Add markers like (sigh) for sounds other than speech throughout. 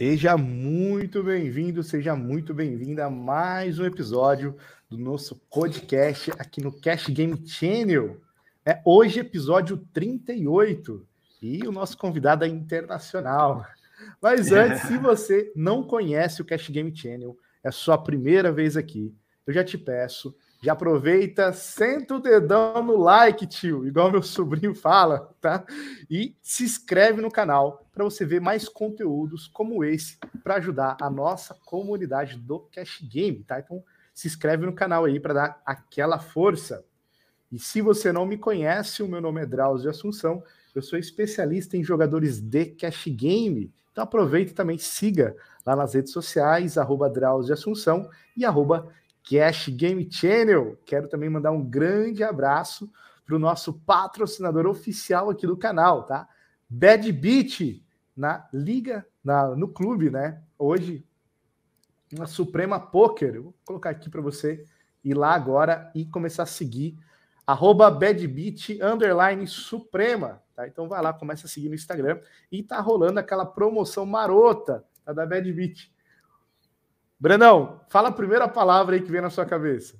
Seja muito bem-vindo, seja muito bem-vinda a mais um episódio do nosso podcast aqui no Cash Game Channel. É hoje episódio 38 e o nosso convidado é internacional. Mas (laughs) antes, se você não conhece o Cash Game Channel, é sua primeira vez aqui, eu já te peço, já aproveita, senta o dedão no like, tio, igual meu sobrinho fala, tá? E se inscreve no canal para você ver mais conteúdos como esse para ajudar a nossa comunidade do Cash Game, tá? Então se inscreve no canal aí para dar aquela força. E se você não me conhece, o meu nome é Drauzio Assunção, eu sou especialista em jogadores de Cash Game. Então aproveita e também siga lá nas redes sociais, arroba Drauzio Assunção e arroba Cash Game Channel. Quero também mandar um grande abraço para o nosso patrocinador oficial aqui do canal, tá? Bad Beat na liga, na, no clube, né? Hoje, uma Suprema Poker. Eu vou colocar aqui para você ir lá agora e começar a seguir arroba badbeat underline suprema, tá? Então vai lá, começa a seguir no Instagram e tá rolando aquela promoção marota tá, da Badbeat. Brandão, fala a primeira palavra aí que vem na sua cabeça.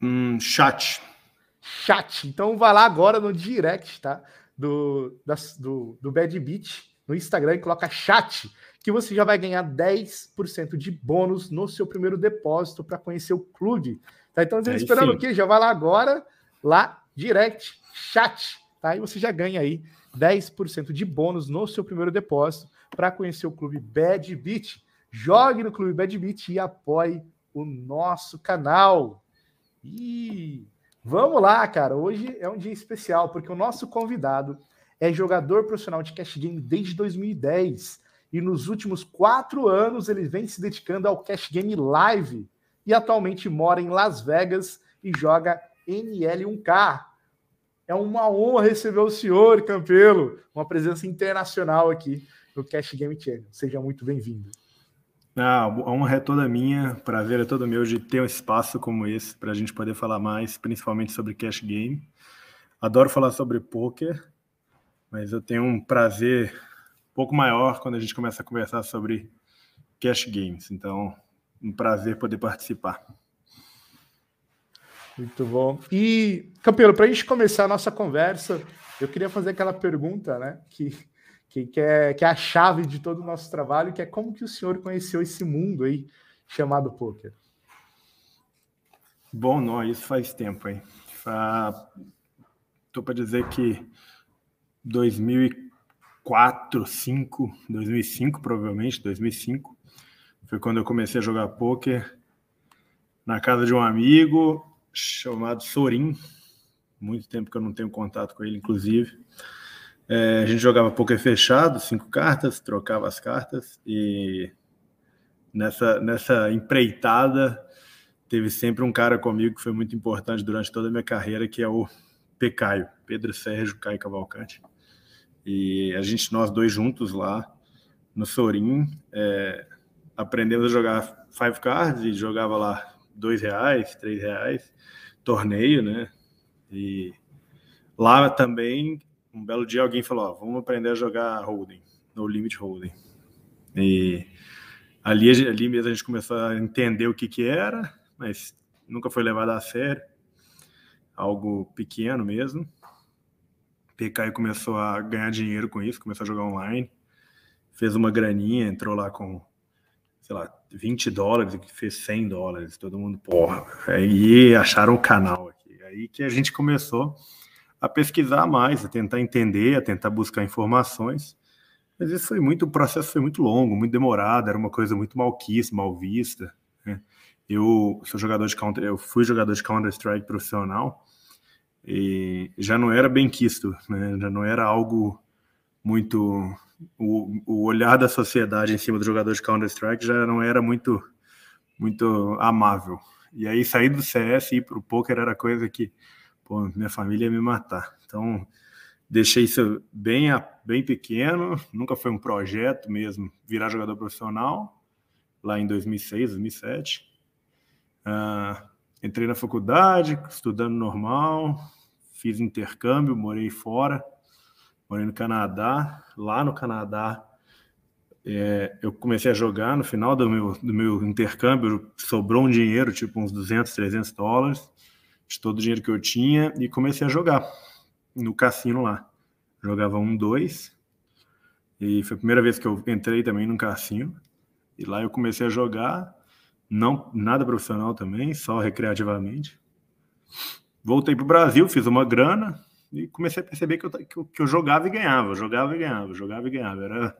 Hum, chat. Chat. Então vai lá agora no direct, tá? Do, do, do Bad Beat no Instagram e coloca chat, que você já vai ganhar 10% de bônus no seu primeiro depósito para conhecer o clube. Tá? Então, é esperando sim. o quê? Já vai lá agora, lá, direct, chat, tá? E você já ganha aí 10% de bônus no seu primeiro depósito para conhecer o clube Bad Beat jogue no Clube Bad Beat e apoie o nosso canal. E vamos lá, cara. Hoje é um dia especial, porque o nosso convidado é jogador profissional de cash game desde 2010. E nos últimos quatro anos ele vem se dedicando ao cash game live. E atualmente mora em Las Vegas e joga NL1K. É uma honra receber o senhor, Campelo, uma presença internacional aqui no Cash Game Channel. Seja muito bem-vindo. Ah, a honra é toda minha, prazer é todo meu de ter um espaço como esse para a gente poder falar mais, principalmente sobre cash game. Adoro falar sobre poker, mas eu tenho um prazer um pouco maior quando a gente começa a conversar sobre cash games. Então, um prazer poder participar. Muito bom. E, Campeiro, para a gente começar a nossa conversa, eu queria fazer aquela pergunta, né? Que que, que, é, que é a chave de todo o nosso trabalho, que é como que o senhor conheceu esse mundo aí chamado poker. Bom, não, isso faz tempo, hein? Estou para dizer que 2004, 2005, 2005 provavelmente, 2005 foi quando eu comecei a jogar poker na casa de um amigo chamado Sorin. Muito tempo que eu não tenho contato com ele, inclusive. É, a gente jogava poker fechado, cinco cartas, trocava as cartas e nessa, nessa empreitada teve sempre um cara comigo que foi muito importante durante toda a minha carreira, que é o Pecaio, Pedro Sérgio Caio Cavalcante. E a gente, nós dois juntos lá no Sorim, é, aprendemos a jogar five cards e jogava lá dois reais, três reais, torneio, né? E lá também um belo dia alguém falou: ó, vamos aprender a jogar holding, no limit holding. E ali, ali mesmo a gente começou a entender o que, que era, mas nunca foi levado a sério. Algo pequeno mesmo. PK começou a ganhar dinheiro com isso, começou a jogar online, fez uma graninha, entrou lá com, sei lá, 20 dólares, fez 100 dólares. Todo mundo, porra. Aí acharam o canal aqui. Aí que a gente começou a pesquisar mais, a tentar entender, a tentar buscar informações. Mas isso foi muito, o processo foi muito longo, muito demorado, era uma coisa muito malquista, mal vista. Né? Eu sou jogador de counter, eu fui jogador de Counter Strike profissional e já não era bem quisto, né? já não era algo muito o, o olhar da sociedade em cima do jogador de Counter Strike já não era muito muito amável. E aí sair do CS e ir para o poker era coisa que pô, minha família ia me matar. Então, deixei isso bem, bem pequeno, nunca foi um projeto mesmo virar jogador profissional, lá em 2006, 2007. Uh, entrei na faculdade, estudando normal, fiz intercâmbio, morei fora, morei no Canadá. Lá no Canadá, é, eu comecei a jogar no final do meu, do meu intercâmbio, sobrou um dinheiro, tipo uns 200, 300 dólares, de todo o dinheiro que eu tinha, e comecei a jogar no cassino lá. Jogava um, dois, e foi a primeira vez que eu entrei também no cassino, e lá eu comecei a jogar, não nada profissional também, só recreativamente. Voltei para o Brasil, fiz uma grana, e comecei a perceber que eu, que eu, que eu jogava e ganhava, jogava e ganhava, jogava e ganhava. Era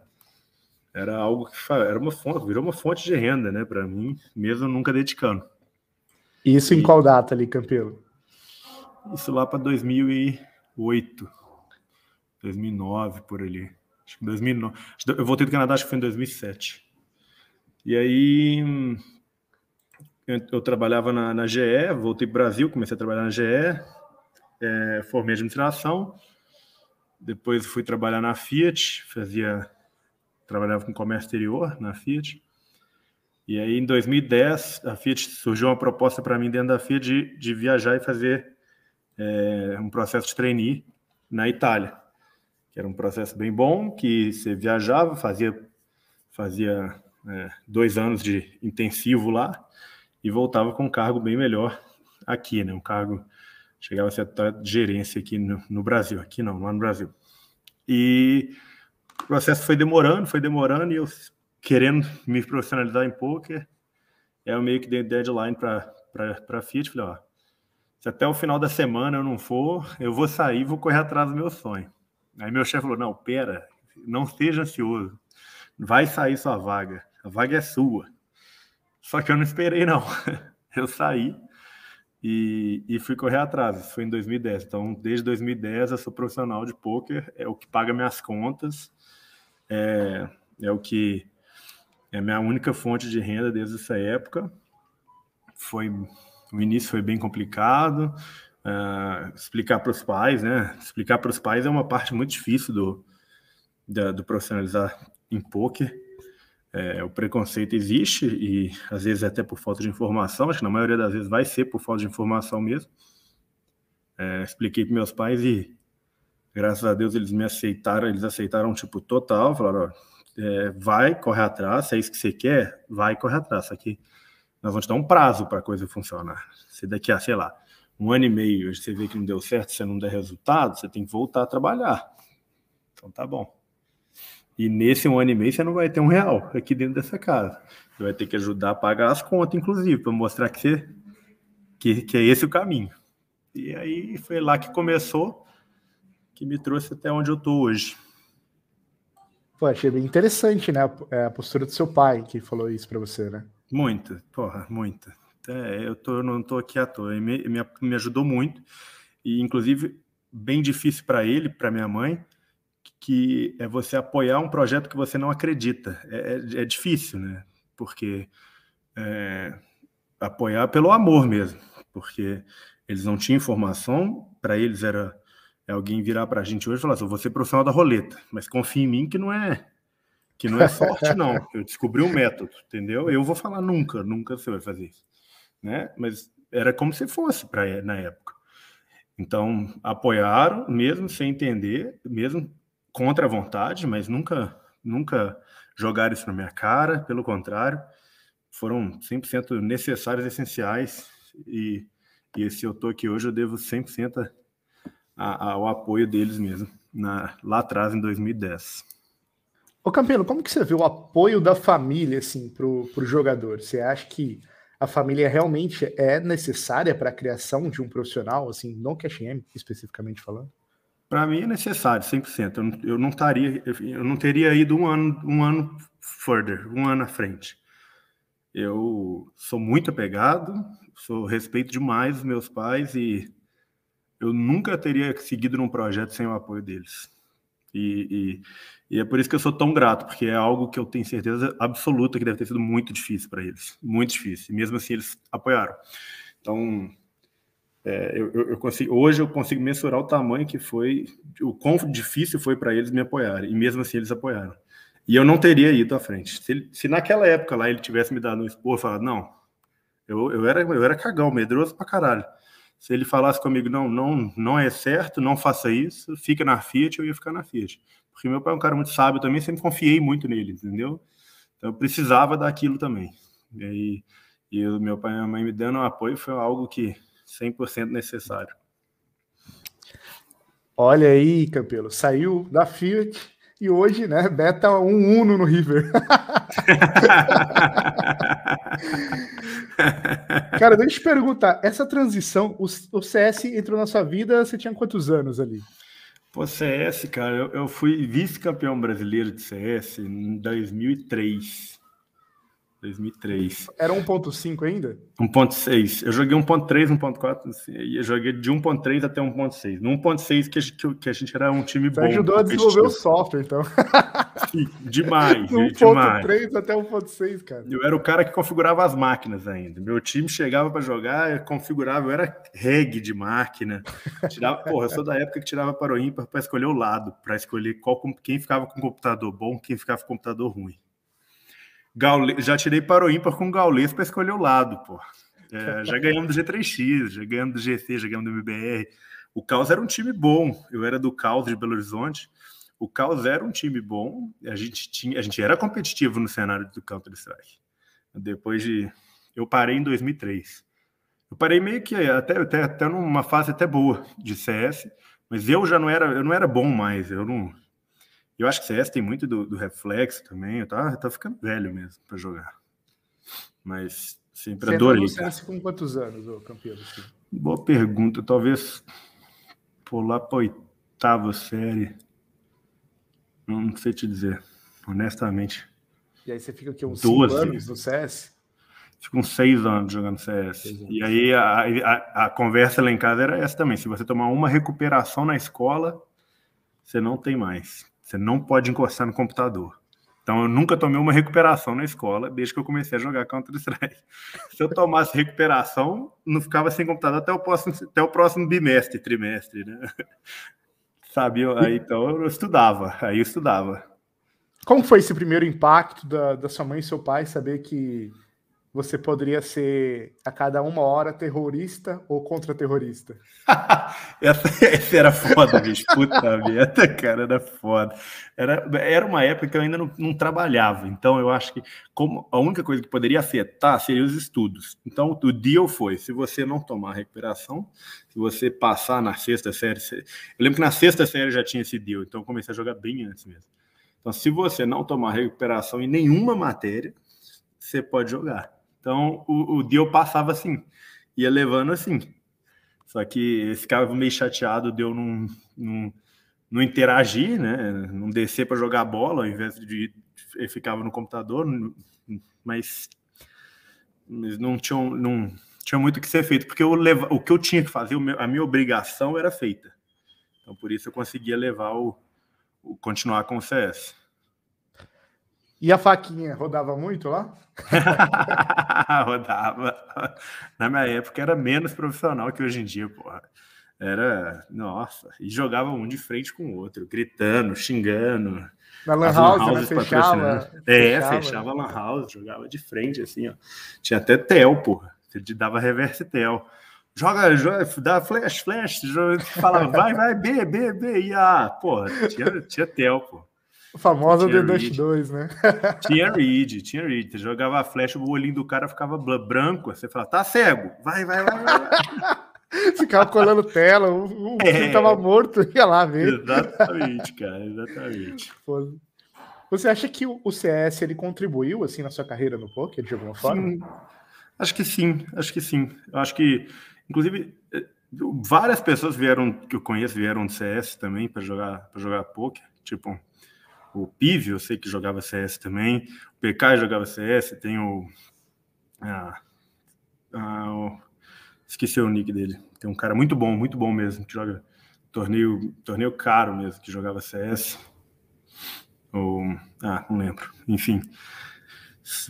era algo que era uma fonte, virou uma fonte de renda, né, para mim, mesmo nunca dedicando. Isso e, em qual data ali, Campelo? Isso lá para 2008, 2009 por ali. Acho que 2009. Eu voltei do Canadá, acho que foi em 2007. E aí eu, eu trabalhava na, na, GE, voltei para o Brasil, comecei a trabalhar na GE, é, formei administração, depois fui trabalhar na Fiat, fazia trabalhava com comércio exterior na Fiat. E aí, em 2010, a Fiat surgiu uma proposta para mim dentro da Fiat de, de viajar e fazer é, um processo de trainee na Itália, que era um processo bem bom, que você viajava, fazia, fazia é, dois anos de intensivo lá e voltava com um cargo bem melhor aqui, né? Um cargo chegava a ser até gerência aqui no, no Brasil, aqui não, lá no Brasil. E o processo foi demorando, foi demorando, e eu querendo me profissionalizar em poker, eu meio que dei deadline para a Fiat, falei, ó, se até o final da semana eu não for, eu vou sair vou correr atrás do meu sonho. Aí meu chefe falou, não, pera, não seja ansioso, vai sair sua vaga, a vaga é sua. Só que eu não esperei, não. (laughs) Eu saí e, e fui correr atrás. Isso foi em 2010. Então, desde 2010, eu sou profissional de poker, é o que paga minhas contas é, é o que é a minha única fonte de renda desde essa época. Foi o início foi bem complicado. Uh, explicar para os pais, né? Explicar para os pais é uma parte muito difícil do, da, do profissionalizar em poker. É, o preconceito existe e às vezes até por falta de informação. Acho que na maioria das vezes vai ser por falta de informação mesmo. É, expliquei para meus pais e graças a Deus eles me aceitaram, eles aceitaram tipo total, falaram, ó, é, vai, corre atrás, se é isso que você quer, vai, corre atrás, só que nós vamos te dar um prazo para a coisa funcionar. Se daqui a, sei lá, um ano e meio você vê que não deu certo, você não der resultado, você tem que voltar a trabalhar. Então tá bom. E nesse um ano e meio você não vai ter um real aqui dentro dessa casa. Você vai ter que ajudar a pagar as contas, inclusive, para mostrar que, você, que, que é esse o caminho. E aí foi lá que começou que me trouxe até onde eu tô hoje. Pô, achei bem interessante, né? A postura do seu pai que falou isso para você, né? Muita, porra, muita. É, eu tô, não tô aqui à toa. Me, me, me ajudou muito. E, inclusive, bem difícil para ele, para minha mãe, que é você apoiar um projeto que você não acredita. É, é, é difícil, né? Porque é, apoiar pelo amor mesmo, porque eles não tinham informação, para eles era é alguém virar para a gente hoje e falar assim, você é profissional da roleta, mas confia em mim que não é que não é sorte (laughs) não. Eu descobri um método, entendeu? Eu vou falar nunca, nunca você vai fazer isso, né? Mas era como se fosse para na época. Então apoiaram, mesmo sem entender, mesmo contra a vontade, mas nunca nunca jogaram isso na minha cara, pelo contrário, foram 100% necessários, essenciais e, e se eu tô aqui hoje eu devo 100% a, ao apoio deles mesmo, na, lá atrás, em 2010. Ô Campelo, como que você vê o apoio da família assim, para o jogador? Você acha que a família realmente é necessária para a criação de um profissional, assim, no Cash M, especificamente falando? Para mim é necessário, 100%. Eu não, eu não estaria, eu não teria ido um ano, um ano further, um ano à frente. Eu sou muito apegado, sou respeito demais os meus pais e eu nunca teria seguido num projeto sem o apoio deles. E, e, e, é por isso que eu sou tão grato, porque é algo que eu tenho certeza absoluta que deve ter sido muito difícil para eles, muito difícil. E mesmo assim eles apoiaram. Então, é, eu, eu, consigo, hoje eu consigo mensurar o tamanho que foi, o quão difícil foi para eles me apoiarem. E mesmo assim eles apoiaram. E eu não teria ido à frente. Se, se naquela época lá ele tivesse me dado um expor, falado, não, eu, eu, era, eu era cagão, medroso pra caralho. Se ele falasse comigo, não, não, não é certo, não faça isso, fica na Fiat, eu ia ficar na Fiat. Porque meu pai é um cara muito sábio também, sempre confiei muito nele, entendeu? Então eu precisava daquilo também. E aí, e meu pai e minha mãe me dando apoio foi algo que 100% necessário. Olha aí, Campelo, saiu da Fiat e hoje, né, beta um Uno no River. (laughs) (laughs) Cara, deixa eu te perguntar, essa transição, o, o, CS entrou na sua vida, você tinha quantos anos ali? Pô, CS, cara, eu, eu fui vice-campeão brasileiro de CS em 2003. 2003. Era 1.5 ainda? 1.6. Eu joguei 1.3, 1.4, assim, e eu joguei de 1.3 até 1.6. No 1.6 que, a gente, que a gente era um time Você bom. ajudou a desenvolver o software, então. Sim, demais. (laughs) 1.3 até 1.6, cara. Eu era o cara que configurava as máquinas ainda. Meu time chegava para jogar, eu configurava, eu era reg de máquina. Tirava, (laughs) porra, eu sou da época que tirava para o ímpar para escolher o lado, para escolher qual, quem ficava com computador bom, quem ficava com computador ruim. Gaule... Já tirei para o ímpar com Gaules para escolher o lado, pô. É, já ganhamos do G3X, já ganhamos do GC, já ganhamos do MBR. O Caos era um time bom. Eu era do Caos de Belo Horizonte. O Caos era um time bom. A gente tinha, a gente era competitivo no cenário do Counter Strike. Depois de, eu parei em 2003. Eu parei meio que até, até, até numa fase até boa de CS, mas eu já não era, eu não era bom mais. Eu não, eu acho que CS tem muito do, do reflexo também. Eu tô, eu tô ficando velho mesmo para jogar. Mas sempre Você adorei. Você CS com quantos anos, ô campeão? Assim? Boa pergunta. Talvez pular para oitava série. Não sei te dizer, honestamente. E aí você fica aqui uns 12 anos no CS? Fico uns seis anos jogando CS. E aí a, a, a, conversa lá em casa era essa também. Se você tomar uma recuperação na escola, você não tem mais. Você não pode encostar no computador. Então eu nunca tomei uma recuperação na escola desde que eu comecei a jogar Counter-Strike. (laughs) Se eu tomasse recuperação, não ficava sem computador até o próximo, até o próximo bimestre, trimestre, né? (laughs) Sabe? Aí, então eu estudava, aí eu estudava. Como foi esse primeiro impacto da, da sua mãe e seu pai saber que você poderia ser a cada uma hora terrorista ou contra-terrorista? (laughs) essa, essa, era foda, bicho. Puta (laughs) merda, cara, era foda. Era, era uma época que eu ainda não, não, trabalhava, então eu acho que como a única coisa que poderia afetar seria os estudos. Então o deal foi: se você não tomar recuperação, se você passar na sexta série. Eu lembro que na sexta série já tinha esse deal, então eu comecei a jogar bem antes mesmo. Então, se você não tomar recuperação em nenhuma matéria, você pode jogar. Então o, o deal passava assim, ia levando assim. Só que ficava meio chateado de eu não, não, interagir, né? Não descer para jogar bola, ao invés de ele ficava no computador, mas, mas não, tinha, não tinha muito que ser feito, porque eu leva, o que eu tinha que fazer, a minha obrigação era feita. Então por isso eu conseguia levar o, o continuar com o CS. E a faquinha rodava muito lá? (laughs) rodava. Na minha época era menos profissional que hoje em dia, porra. Era, nossa, e jogava um de frente com o outro, gritando, xingando. Na Lan House, né? Fechava, É, fechava, fechava a Lan House, jogava de frente, assim, ó. Tinha até tel, porra. Você dava reverse tel. Joga, joga, dá flash, flash, joga, falava, vai, vai, B, B, B, e A. Porra, tinha, tinha tel, porra. O famoso The Dust 2, né? tinha read, tinha read. Você jogava a flecha, o olhinho do cara ficava branco. Você falava, tá cego, vai, vai, vai. vai. (laughs) Ficava colando tela, o, o é, tava morto, (laughs) ia lá ver. Exatamente, cara, exatamente. Você acha que o CS ele contribuiu assim na sua carreira no poker de alguma forma? Sim. Acho que sim, acho que sim. Eu acho que, inclusive, eh, várias pessoas vieram que eu conheço vieram do CS também para jogar para jogar poker, tipo o Pive, eu sei que jogava CS também, o PK jogava CS, tem o, ah, ah, o, esqueci o nick dele, tem um cara muito bom, muito bom mesmo, que joga torneio, torneio caro mesmo, que jogava CS, ou, ah, não lembro, enfim,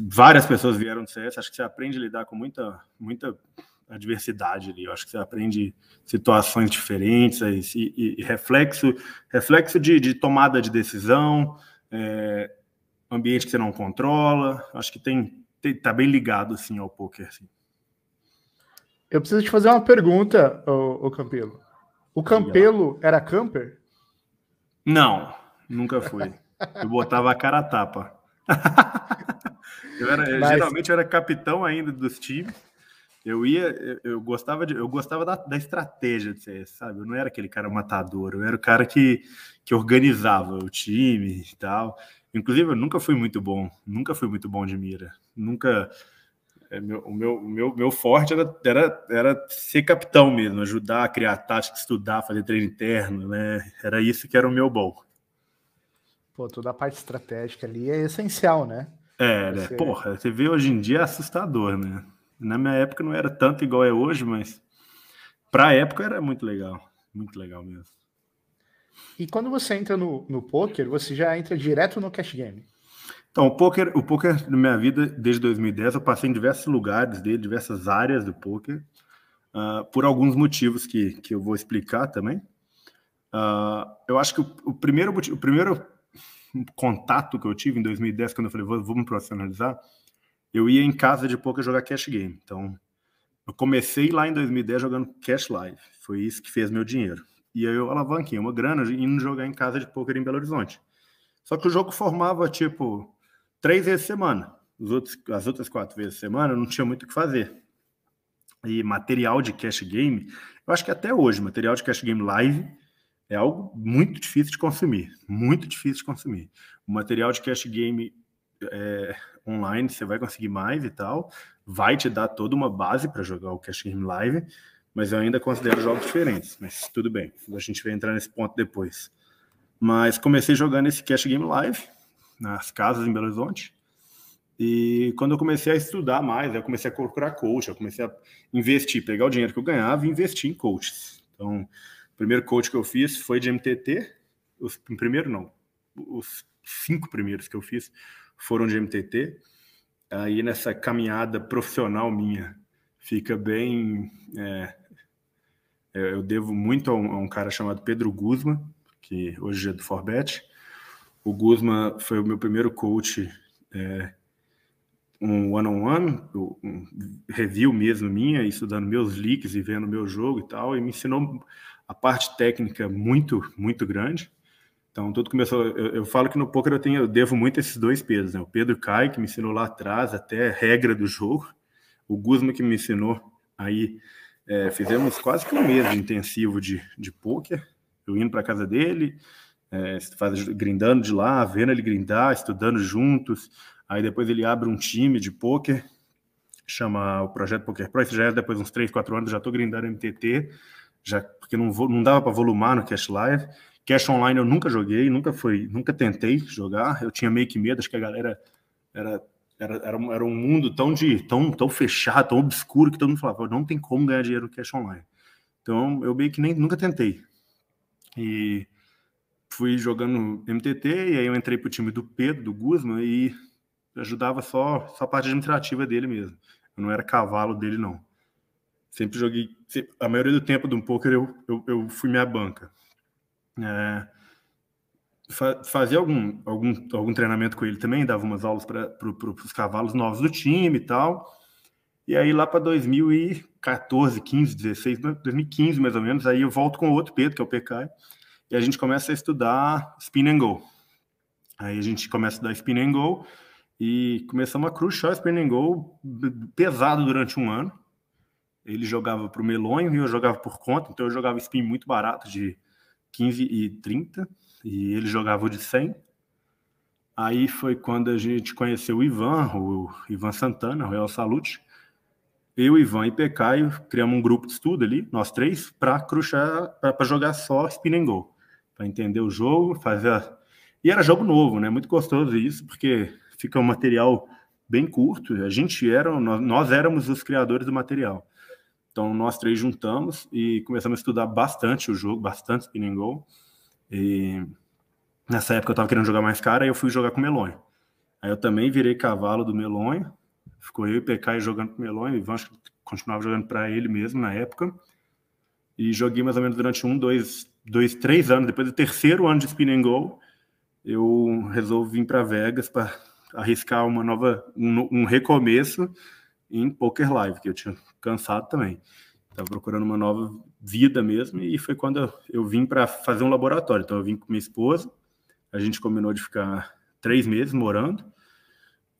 várias pessoas vieram do CS, acho que você aprende a lidar com muita, muita adversidade ali. Eu acho que você aprende situações diferentes e, e, e reflexo, reflexo de, de, tomada de decisão, é, ambiente que você não controla. Acho que tem, tem tá bem ligado assim ao poker. Assim. Eu preciso te fazer uma pergunta, o, o Campelo. O Campelo era camper? Não, nunca fui. Eu botava a cara a tapa. (laughs) eu era, Mas... Geralmente eu era capitão ainda dos times. Eu ia, eu, gostava de, eu gostava da, da estratégia de ser, sabe? Eu não era aquele cara matador, eu era o cara que, que organizava o time e tal. Inclusive, eu nunca fui muito bom, nunca fui muito bom de mira. Nunca. É, meu, o meu, meu, meu forte era, era, era ser capitão mesmo, ajudar a criar tática, estudar, fazer treino interno, né? Era isso que era o meu bom. Pô, toda a parte estratégica ali é essencial, né? É, né? Você... Porra, você vê hoje em dia é assustador, né? Na minha época não era tanto igual é hoje, mas para a época era muito legal. Muito legal mesmo. E quando você entra no, no poker, você já entra direto no cash game? Então, o poker, o poker na minha vida, desde 2010, eu passei em diversos lugares dele, diversas áreas do poker, uh, por alguns motivos que, que eu vou explicar também. Uh, eu acho que o, o, primeiro, o primeiro contato que eu tive em 2010, quando eu falei, vou, vou me profissionalizar, eu ia em casa de poker jogar cash game. Então, eu comecei lá em 2010 jogando cash live. Foi isso que fez meu dinheiro. E aí eu alavanquei uma grana indo jogar em casa de poker em Belo Horizonte. Só que o jogo formava, tipo, três vezes semana. Os outros, as outras quatro vezes semana eu não tinha muito o que fazer. E material de cash game, eu acho que até hoje, material de cash game live é algo muito difícil de consumir. Muito difícil de consumir. O material de cash game é, online você vai conseguir mais e tal. Vai te dar toda uma base para jogar o Cash Game Live, mas eu ainda considero jogos diferentes. Mas tudo bem, a gente vai entrar nesse ponto depois. Mas comecei jogando esse Cash Game Live nas casas em Belo Horizonte. E quando eu comecei a estudar mais, eu comecei a procurar coach, eu comecei a investir, pegar o dinheiro que eu ganhava e investir em coaches. Então, o primeiro coach que eu fiz foi de MTT, os, primeiro não, os cinco primeiros que eu fiz foram de MTT. Aí nessa caminhada profissional minha, fica bem. É, eu devo muito a um, a um, cara chamado Pedro Guzman, que hoje é do Forbet. O Guzman foi o meu primeiro coach, é, um one-on-one, -on -one, um review mesmo minha, estudando meus leaks e vendo meu jogo e tal, e me ensinou a parte técnica muito, muito grande. Então, tudo começou. Eu, eu, falo que no poker eu, tenho, eu devo muito esses dois pesos, né? O Pedro Caio, que me ensinou lá atrás, até regra do jogo. O Guzman, que me ensinou aí. É, fizemos quase que um mês intensivo de, de poker. Eu indo para casa dele, é, faz, grindando de lá, vendo ele grindar, estudando juntos. Aí depois ele abre um time de poker, chama o Projeto Poker Pro. Isso já é depois uns 3, 4 anos, já estou grindando MTT, já, porque não, não dava para volumar no Cash Live. Cash Online eu nunca joguei, nunca foi, nunca tentei jogar. Eu tinha meio que medo, acho que a galera era era, era, um, era um mundo tão de tão, tão fechado, tão obscuro que todo mundo falava, não tem como ganhar dinheiro no Cash Online. Então eu meio que nem nunca tentei. E fui jogando MTT e aí eu entrei pro time do Pedro, do Guzman e ajudava só, só a parte administrativa dele mesmo. Eu não era cavalo dele não. Sempre joguei, a maioria do tempo do poker eu, eu, eu fui minha banca é, fa fazia algum, algum, algum treinamento com ele também, dava umas aulas para pro, os cavalos novos do time e tal. E aí lá para 2014, 15, 16, 2015 mais ou menos, aí eu volto com outro Pedro, que é o PK, e a gente começa a estudar spin and go. Aí a gente começa a estudar spin and go e começamos a crushar spin and go pesado durante um ano. Ele jogava para o Melonho e eu jogava por conta, então eu jogava spin muito barato de 15 e 30, e ele jogava o de 100. Aí foi quando a gente conheceu o Ivan, o Ivan Santana, o Real Salute. Eu, Ivan e Pecaio criamos um grupo de estudo ali, nós três, para cruxar, para jogar só spin and go, para entender o jogo, fazer. A... E era jogo novo, né? Muito gostoso isso, porque fica um material bem curto. A gente era, nós, nós éramos os criadores do material. Então, nós três juntamos e começamos a estudar bastante o jogo, bastante spin and go. E nessa época eu estava querendo jogar mais cara, e eu fui jogar com o Melonho. Aí eu também virei cavalo do Melonho. Ficou eu e o PK jogando com o Melonho, e Ivan continuava jogando para ele mesmo na época. E joguei mais ou menos durante um, dois, dois três anos. Depois do terceiro ano de spin and go, eu resolvi vir para Vegas para arriscar uma nova, um, um recomeço em Poker Live, que eu tinha cansado também. Estava procurando uma nova vida mesmo e foi quando eu vim para fazer um laboratório. Então eu vim com minha esposa, a gente combinou de ficar três meses morando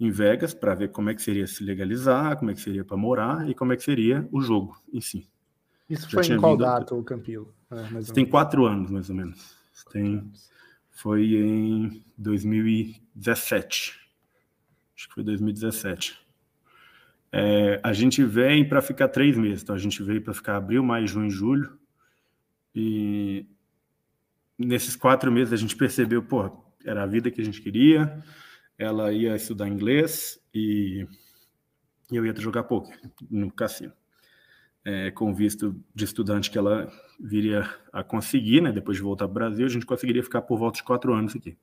em Vegas para ver como é que seria se legalizar, como é que seria para morar e como é que seria o jogo em si. Isso Já foi em qual data, o Campilo? É, tem quatro anos, mais ou menos. Tem, foi em 2017. Acho que foi 2017. É, a gente vem para ficar três meses. Então, a gente veio para ficar abril, maio, junho, julho. E nesses quatro meses a gente percebeu, pô, era a vida que a gente queria. Ela ia estudar inglês e eu ia jogar poker no cassino. É, com visto de estudante que ela viria a conseguir, né? Depois de voltar para o Brasil, a gente conseguiria ficar por volta de quatro anos aqui.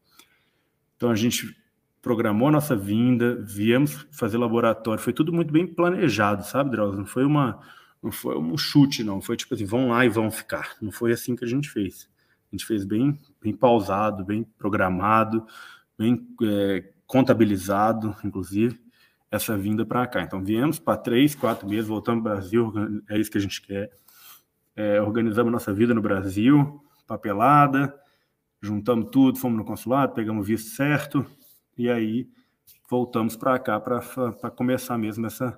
Então a gente programou a nossa vinda, viemos fazer laboratório, foi tudo muito bem planejado, sabe, Drauzio? Não foi uma não foi um chute, não. Foi tipo assim, vão lá e vão ficar. Não foi assim que a gente fez. A gente fez bem, bem pausado, bem programado, bem é, contabilizado, inclusive, essa vinda para cá. Então, viemos para três, quatro meses, voltamos para o Brasil, é isso que a gente quer. É, organizamos nossa vida no Brasil, papelada, juntamos tudo, fomos no consulado, pegamos o visto certo, e aí voltamos para cá para começar mesmo essa,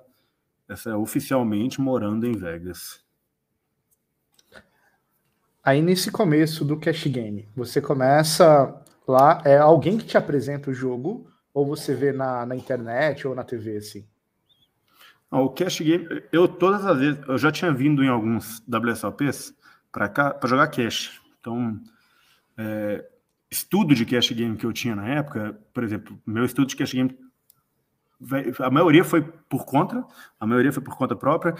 essa oficialmente morando em Vegas. Aí nesse começo do cash game, você começa lá, é alguém que te apresenta o jogo ou você vê na, na internet ou na TV assim? O cash game, eu todas as vezes, eu já tinha vindo em alguns WSOPs para cá para jogar cash. Então, é, estudo de cash game que eu tinha na época, por exemplo, meu estudo de cash game, a maioria foi por conta, a maioria foi por conta própria.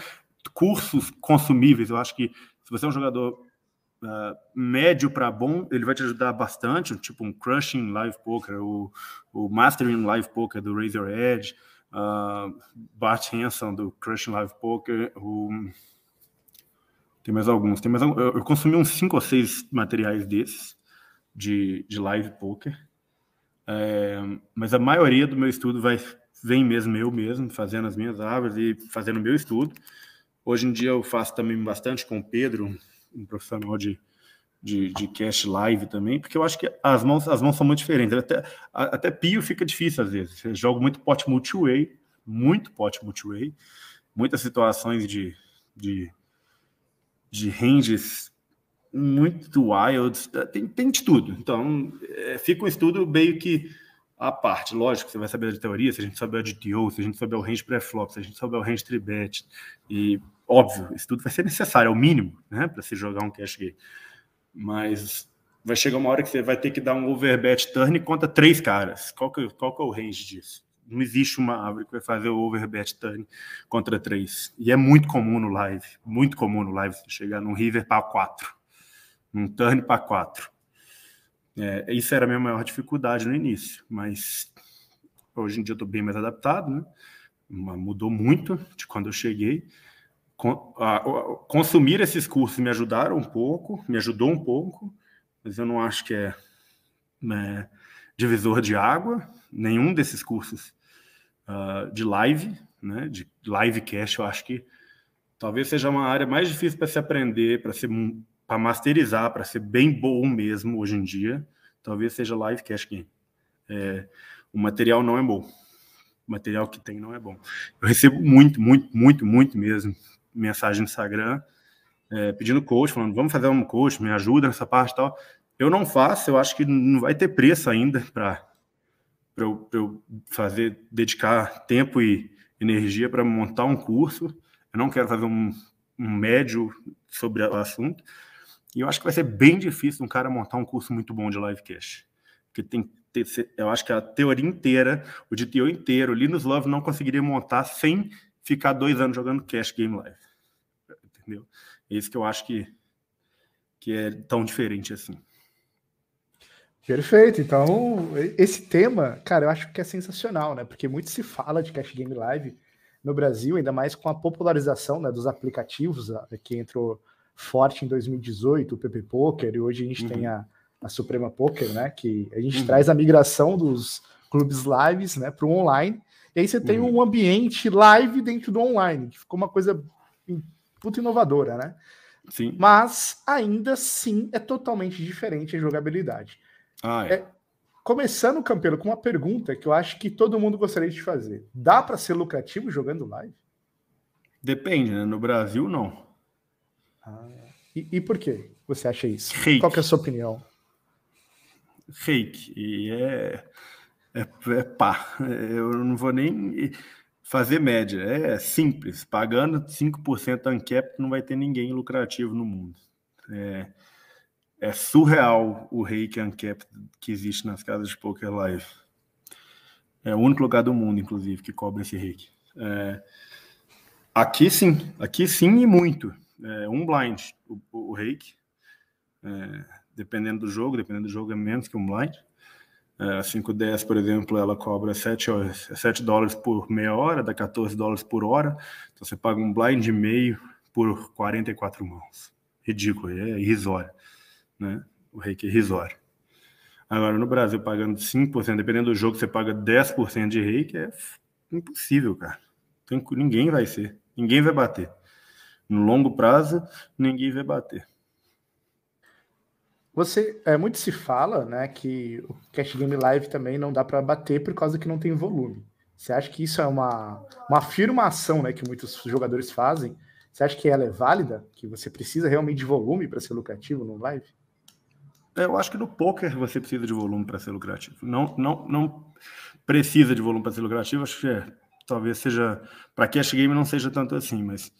Cursos consumíveis, eu acho que se você é um jogador uh, médio para bom, ele vai te ajudar bastante, tipo um Crushing Live Poker, o, o Mastering Live Poker do Razor Edge, uh, Bart Hanson do Crushing Live Poker, o... tem mais alguns, tem mais eu, eu consumi uns cinco ou seis materiais desses de, de live poker, é, mas a maioria do meu estudo vai vem mesmo eu mesmo fazendo as minhas árvores e fazendo o meu estudo. Hoje em dia eu faço também bastante com o Pedro, um profissional de, de, de cash live também, porque eu acho que as mãos, as mãos são muito diferentes. Até, até pio fica difícil às vezes. Eu jogo muito pot multi-way, muito pot multi-way, muitas situações de, de, de ranges muito wild, tem, tem de tudo. Então, é, fica um estudo meio que à parte. Lógico, você vai saber de teoria, se a gente souber de DTO, se a gente souber o range pré-flop, se a gente souber o range tribet, e óbvio, isso tudo vai ser necessário, é o mínimo, né, para se jogar um cash game. Mas vai chegar uma hora que você vai ter que dar um overbet turn contra três caras. Qual que, qual que é o range disso? Não existe uma árvore que vai fazer o overbet turn contra três. E é muito comum no live, muito comum no live você chegar num river para quatro, num turn para quatro. É, isso era a minha maior dificuldade no início, mas hoje em dia eu estou bem mais adaptado, né? Mudou muito de quando eu cheguei consumir esses cursos me ajudaram um pouco, me ajudou um pouco, mas eu não acho que é né, divisor de água, nenhum desses cursos uh, de live, né, de live cash, eu acho que talvez seja uma área mais difícil para se aprender, para se para masterizar, para ser bem bom mesmo hoje em dia, talvez seja live cash game. É, o material não é bom. O material que tem não é bom. Eu recebo muito, muito, muito, muito mesmo mensagem no Instagram é, pedindo coach, falando, vamos fazer um coach, me ajuda nessa parte tal. Eu não faço, eu acho que não vai ter preço ainda para eu, eu fazer, dedicar tempo e energia para montar um curso. Eu não quero fazer um, um médio sobre o assunto. E eu acho que vai ser bem difícil um cara montar um curso muito bom de live cash. Porque tem eu acho que a teoria inteira, o DTO inteiro, o Linus Love não conseguiria montar sem ficar dois anos jogando cash game live. Entendeu? É isso que eu acho que, que é tão diferente assim. Perfeito. Então, esse tema, cara, eu acho que é sensacional, né? Porque muito se fala de cash game live no Brasil, ainda mais com a popularização né, dos aplicativos que entrou forte em 2018, o PP Poker, e hoje a gente uhum. tem a, a Suprema Poker, né? Que a gente uhum. traz a migração dos clubes lives né, para o online e aí você tem uhum. um ambiente live dentro do online, que ficou uma coisa puta inovadora, né? Sim. Mas ainda assim é totalmente diferente a jogabilidade. Ah, é. É, começando, Campeiro, com uma pergunta que eu acho que todo mundo gostaria de fazer. Dá para ser lucrativo jogando live? Depende, né? No Brasil, não. Ah, e, e por que você acha isso? Qual que é a sua opinião? Fake. E é, é, é pá. Eu não vou nem fazer média. É simples. Pagando 5% uncapped não vai ter ninguém lucrativo no mundo. É, é surreal o reiki uncapped que existe nas casas de poker live. É o único lugar do mundo, inclusive, que cobra esse reiki. É, aqui sim, aqui sim e muito. É, um blind, o, o reiki. É, dependendo do jogo, dependendo do jogo é menos que um blind. É, a 510, por exemplo, ela cobra 7, 7 dólares por meia hora, dá 14 dólares por hora. Então você paga um blind e meio por 44 mãos. Ridículo, é irrisório. Né? O reiki é irrisório. Agora, no Brasil, pagando 5%, dependendo do jogo, você paga 10% de reiki, é impossível, cara. Ninguém vai ser. Ninguém vai bater. No longo prazo, ninguém vai bater. Você, é, muito se fala, né, que o Cash Game Live também não dá para bater por causa que não tem volume. Você acha que isso é uma, uma afirmação, né, que muitos jogadores fazem? Você acha que ela é válida? Que você precisa realmente de volume para ser lucrativo no live? Eu acho que no poker você precisa de volume para ser lucrativo. Não, não, não precisa de volume para ser lucrativo. Acho que é, talvez seja para cash game não seja tanto assim, mas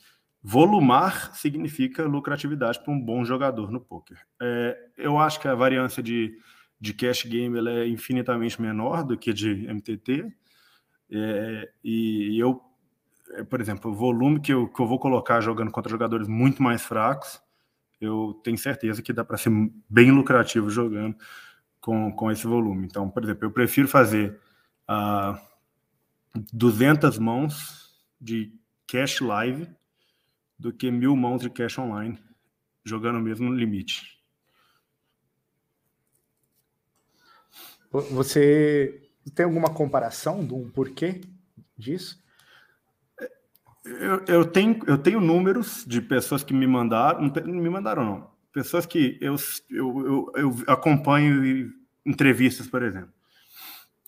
Volumar significa lucratividade para um bom jogador no poker. É, eu acho que a variância de, de cash game ela é infinitamente menor do que de MTT. É, e eu, é, por exemplo, o volume que eu, que eu vou colocar jogando contra jogadores muito mais fracos, eu tenho certeza que dá para ser bem lucrativo jogando com, com esse volume. Então, por exemplo, eu prefiro fazer uh, 200 mãos de cash live do que mil mãos de cash online jogando mesmo no limite. Você tem alguma comparação do um porquê disso? Eu, eu, tenho, eu tenho números de pessoas que me mandaram, não me mandaram não, pessoas que eu, eu, eu, eu acompanho entrevistas, por exemplo.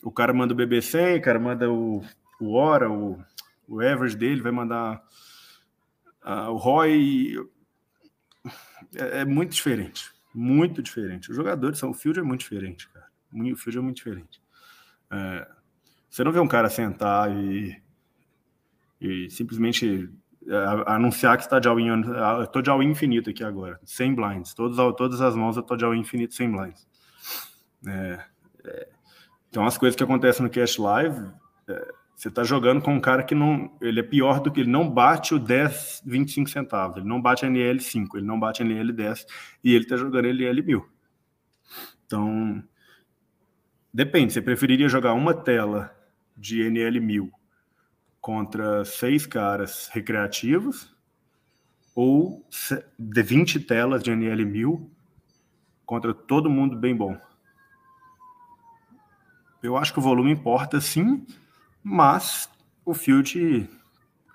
O cara manda o BB100, o cara manda o, o Hora, o, o average dele, vai mandar Uh, o Roy é, é, muito diferente, muito diferente. Os jogadores são, o field é muito diferente, cara. O field é muito diferente. É, você não vê um cara sentar e, e simplesmente é, anunciar que está de all-in. Eu estou de all-in infinito aqui agora, sem blinds. Todos, todas as mãos eu estou de all-in infinito sem blinds. É, é, então, as coisas que acontecem no Cash Live, você está jogando com um cara que não. Ele é pior do que ele não bate o 10, 25 centavos. Ele não bate NL 5, ele não bate NL 10 e ele está jogando NL 1000. Então, depende. Você preferiria jogar uma tela de NL 1000 contra seis caras recreativos ou de 20 telas de NL 1000 contra todo mundo bem bom? Eu acho que o volume importa sim mas o field,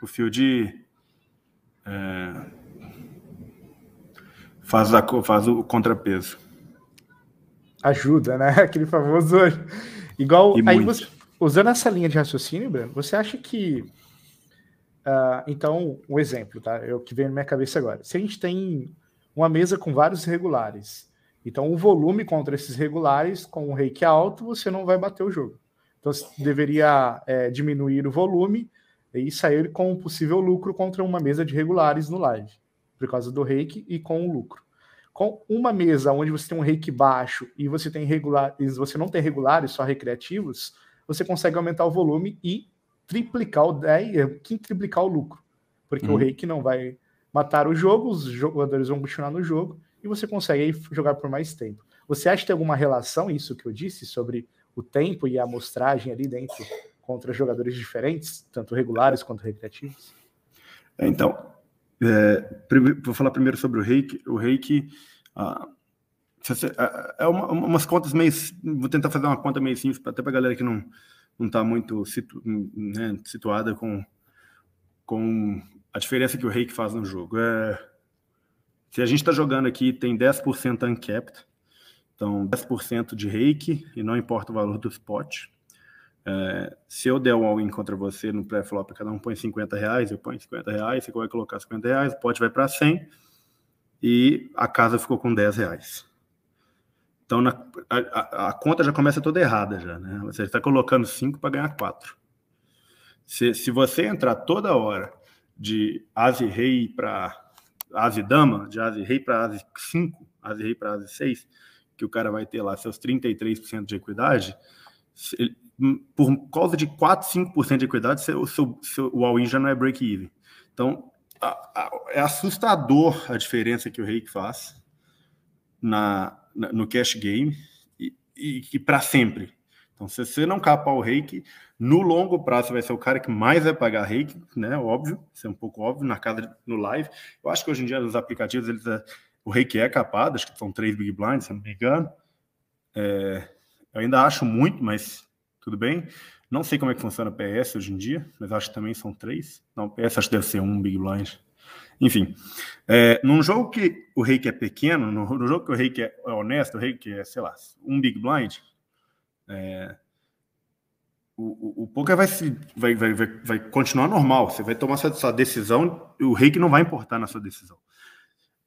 o field é, faz, a, faz o contrapeso. Ajuda, né? (laughs) Aquele famoso. (laughs) Igual. E aí você, usando essa linha de raciocínio, Breno, você acha que. Uh, então, um exemplo, tá? Eu que veio na minha cabeça agora. Se a gente tem uma mesa com vários regulares, então o volume contra esses regulares, com o reiki alto, você não vai bater o jogo. Então, deveria é, diminuir o volume e sair com um possível lucro contra uma mesa de regulares no live, por causa do reiki e com o lucro. Com uma mesa onde você tem um reiki baixo e você tem regulares, você não tem regulares, só recreativos, você consegue aumentar o volume e triplicar o é, quintriplicar o lucro, porque uhum. o reiki não vai matar o jogo, os jogadores vão continuar no jogo e você consegue jogar por mais tempo. Você acha que tem alguma relação isso que eu disse sobre o tempo e a amostragem ali dentro contra jogadores diferentes, tanto regulares quanto recreativos? É, então, é, vou falar primeiro sobre o reiki. O reiki ah, é uma, umas contas meio. Vou tentar fazer uma conta meio simples, até para a galera que não não está muito situ, né, situada com, com a diferença que o Reiki faz no jogo é. Se a gente está jogando aqui, tem 10% uncapped, então 10% de Reiki, e não importa o valor do spot. É, se eu der um all-in contra você no pré-flop, cada um põe 50 reais, eu ponho 50 reais, você vai colocar 50 reais, o pote vai para 100 e a casa ficou com 10 reais. Então na, a, a, conta já começa toda errada já, né? Você está colocando 5 para ganhar 4. Se, se você entrar toda hora de Asi Rei para Asi Dama, de Asi Rei para Asi 5, Asi Rei para Asi 6, que o cara vai ter lá seus 33% de equidade, por causa de 4, 5% de equidade, seu, seu, seu, o all-in já não é break-even. Então, a, a, é assustador a diferença que o Reiki faz na, na no cash game e, e, e para sempre. Então, se você não capar o reiki, no longo prazo você vai ser o cara que mais vai pagar reiki, né? Óbvio, isso é um pouco óbvio, na casa, no live. Eu acho que hoje em dia os aplicativos, eles, o reiki é capado, acho que são três big blinds, se não me engano. É, eu ainda acho muito, mas tudo bem. Não sei como é que funciona PS hoje em dia, mas acho que também são três. Não, PS acho que deve ser um big blind. Enfim, é, num jogo que o reiki é pequeno, no, no jogo que o reiki é honesto, o reiki é, sei lá, um big blind, é, o, o, o poker vai, se, vai, vai, vai, vai continuar normal. Você vai tomar sua, sua decisão, o reiki não vai importar na sua decisão.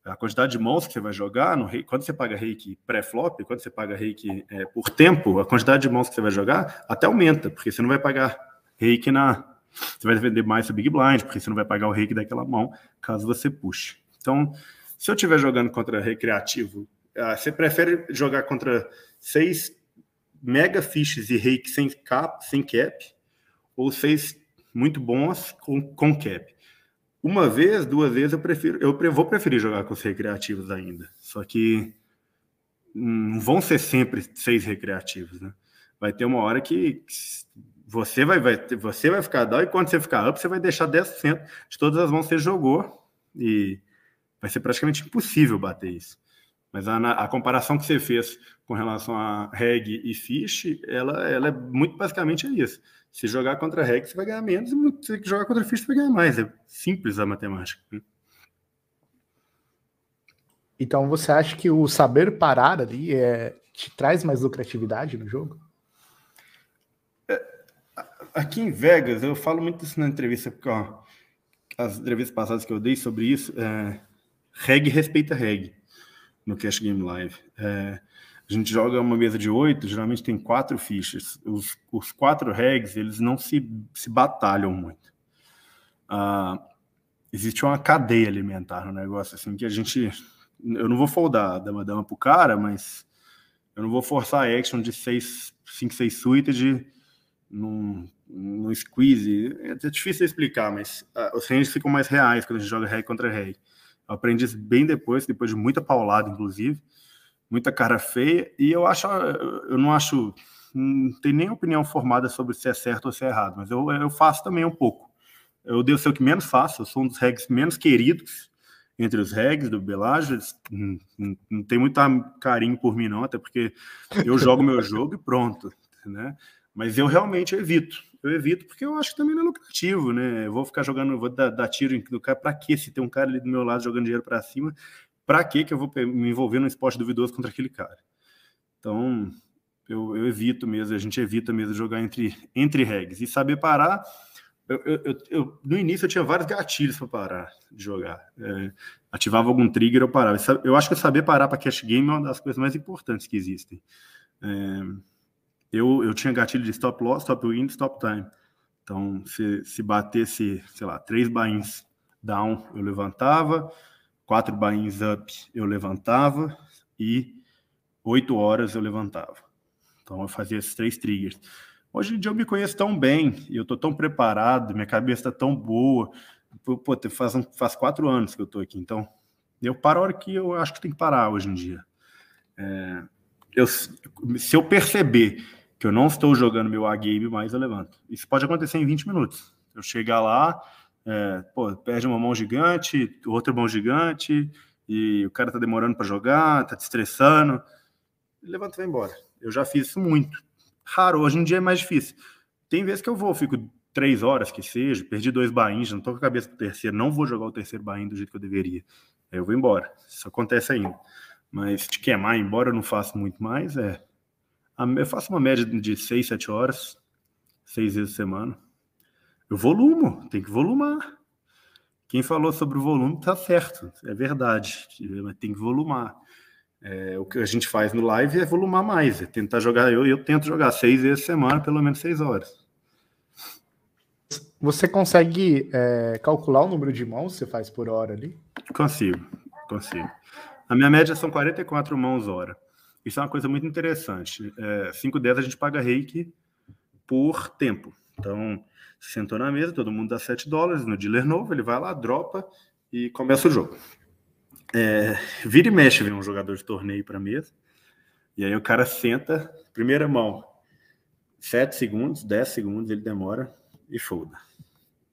A quantidade de mãos que você vai jogar, no quando você paga reiki pré-flop, quando você paga reiki é, por tempo, a quantidade de mãos que você vai jogar até aumenta, porque você não vai pagar reiki na. Você vai vender mais o Big Blind, porque você não vai pagar o reiki daquela mão, caso você puxe. Então, se eu estiver jogando contra recreativo, ah, você prefere jogar contra seis mega fiches e reiki sem cap, sem cap, ou seis muito bons com, com cap. Uma vez, duas vezes eu prefiro, eu vou preferir jogar com os recreativos ainda. Só que não vão ser sempre seis recreativos, né? Vai ter uma hora que você vai, vai você vai ficar down e quando você ficar up, você vai deixar 10% de todas as mãos que você jogou e vai ser praticamente impossível bater isso. Mas a, a, comparação que você fez com relação a reg e fish, ela, ela é muito basicamente isso. Se jogar contra reg, você vai ganhar menos, e se jogar contra fish, você vai ganhar mais. É simples a matemática. Né? Então você acha que o saber parar ali é, te traz mais lucratividade no jogo? É, aqui em Vegas, eu falo muito isso na entrevista, porque ó, as entrevistas passadas que eu dei sobre isso, é, reg respeita reg no Cash Game Live. É, a gente joga uma mesa de oito, geralmente tem quatro fichas. Os, os quatro regs, eles não se, se batalham muito. Ah, existe uma cadeia alimentar no negócio, assim, que a gente... Eu não vou foldar dama dama pro cara, mas eu não vou forçar a action de 5, 6 suited num, num squeeze. É difícil explicar, mas uh, os ranges ficam mais reais quando a gente joga reg contra reg. Eu aprendi isso bem depois, depois de muita paulada, inclusive, muita cara feia, e eu acho, eu não acho, não tem nem opinião formada sobre se é certo ou se é errado, mas eu, eu faço também um pouco. Eu devo ser o que menos faço, eu sou um dos regs menos queridos entre os regs do não, não, não tem muito carinho por mim não, até porque eu jogo meu jogo e pronto, né? Mas eu realmente evito eu evito porque eu acho que também não é lucrativo, né? Eu vou ficar jogando, vou dar, dar tiro no cara, para quê? Se tem um cara ali do meu lado jogando dinheiro para cima, para que que eu vou me envolver num esporte duvidoso contra aquele cara? Então, eu, eu, evito mesmo, a gente evita mesmo jogar entre, entre regs. E saber parar, eu, eu, eu no início eu tinha vários gatilhos para parar de jogar. É, ativava algum trigger, eu parava. Eu acho que saber parar para cash game é uma das coisas mais importantes que existem. É, eu, eu tinha gatilho de stop loss, stop win, stop time. Então, se, se batesse, sei lá, três bains down, eu levantava, quatro bains up, eu levantava e oito horas eu levantava. Então, eu fazia esses três triggers. Hoje em dia eu me conheço tão bem, eu tô tão preparado, minha cabeça tá tão boa. Pô, faz, faz quatro anos que eu tô aqui, então eu paro a hora que eu acho que tem que parar hoje em dia. É, eu, se eu perceber que eu não estou jogando meu A-game mais, eu levanto. Isso pode acontecer em 20 minutos. Eu chegar lá, é, pô, perde uma mão gigante, outra mão gigante, e o cara tá demorando para jogar, tá te estressando. Levanta e vai embora. Eu já fiz isso muito. Raro, hoje em dia é mais difícil. Tem vezes que eu vou, fico três horas que seja, perdi dois bains, não estou com a cabeça pro terceiro, não vou jogar o terceiro bain do jeito que eu deveria. Aí eu vou embora. Isso acontece ainda. Mas de queimar, embora eu não faça muito mais, é. Eu faço uma média de seis, sete horas, seis vezes por semana. Eu volumo, tem que volumar. Quem falou sobre o volume tá certo, é verdade, mas tem que volumar. É, o que a gente faz no live é volumar mais, é tentar jogar. Eu, eu tento jogar seis vezes por semana, pelo menos seis horas. Você consegue é, calcular o número de mãos que você faz por hora ali? Consigo, consigo. A minha média são 44 mãos hora. Isso é uma coisa muito interessante. É, 5 10 a gente paga reiki por tempo. Então, sentou na mesa, todo mundo dá 7 dólares no dealer novo, ele vai lá, dropa e começa o jogo. É, vira e mexe vem um jogador de torneio para mesa. E aí o cara senta, primeira mão, 7 segundos, 10 segundos, ele demora e folda.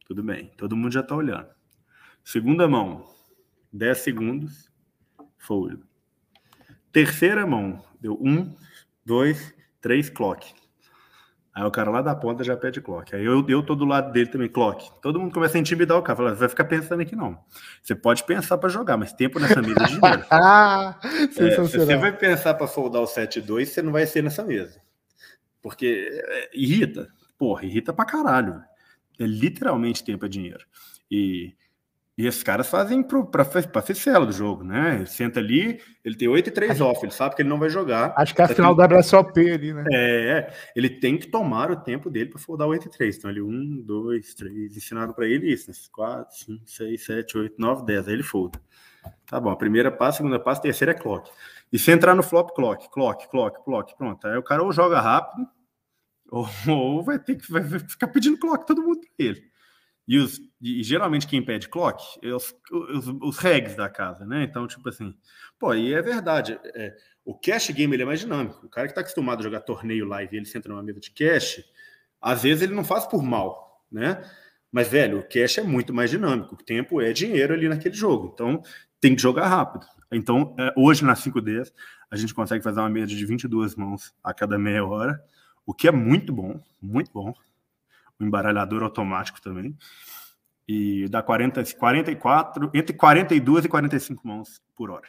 Tudo bem, todo mundo já está olhando. Segunda mão, 10 segundos, folda. Terceira mão, deu 1, 2, 3, clock. Aí o cara lá da ponta já pede clock. Aí eu, eu tô do lado dele também, clock. Todo mundo começa a intimidar o cara. Fala, vai ficar pensando aqui não. Você pode pensar para jogar, mas tempo nessa mesa é dinheiro. ah, (laughs) é, se você vai pensar para foldar o 7-2, você não vai ser nessa mesa. Porque é, irrita. Porra, irrita pra caralho. É literalmente tempo é dinheiro. E e esses caras fazem para ficela do jogo, né? Ele senta ali, ele tem 8 e 3 acho, off, ele sabe que ele não vai jogar. Acho que é a final da WSOP ali, né? É, ele tem que tomar o tempo dele para foldar 8 e 3. Então, ele 1, 2, 3, ensinaram para ele isso, né? 4, 5, 6, 7, 8, 9, 10. Aí ele folda. Tá bom, a primeira passa, a segunda passa, a terceira é clock. E se entrar no flop, clock, clock, clock, clock, pronto. Aí o cara ou joga rápido, ou, (laughs) ou vai ter que vai ficar pedindo clock todo mundo para ele. E, os, e geralmente quem pede clock é os, os, os regs da casa, né? Então, tipo assim, pô, e é verdade. É, o cash game ele é mais dinâmico. O cara que está acostumado a jogar torneio live ele senta numa mesa de cash, às vezes ele não faz por mal, né? Mas, velho, o cash é muito mais dinâmico. O tempo é dinheiro ali naquele jogo. Então, tem que jogar rápido. Então, é, hoje na 5Ds, a gente consegue fazer uma média de 22 mãos a cada meia hora, o que é muito bom, muito bom um embaralhador automático também. E dá 40, 44, entre 42 e 45 mãos por hora.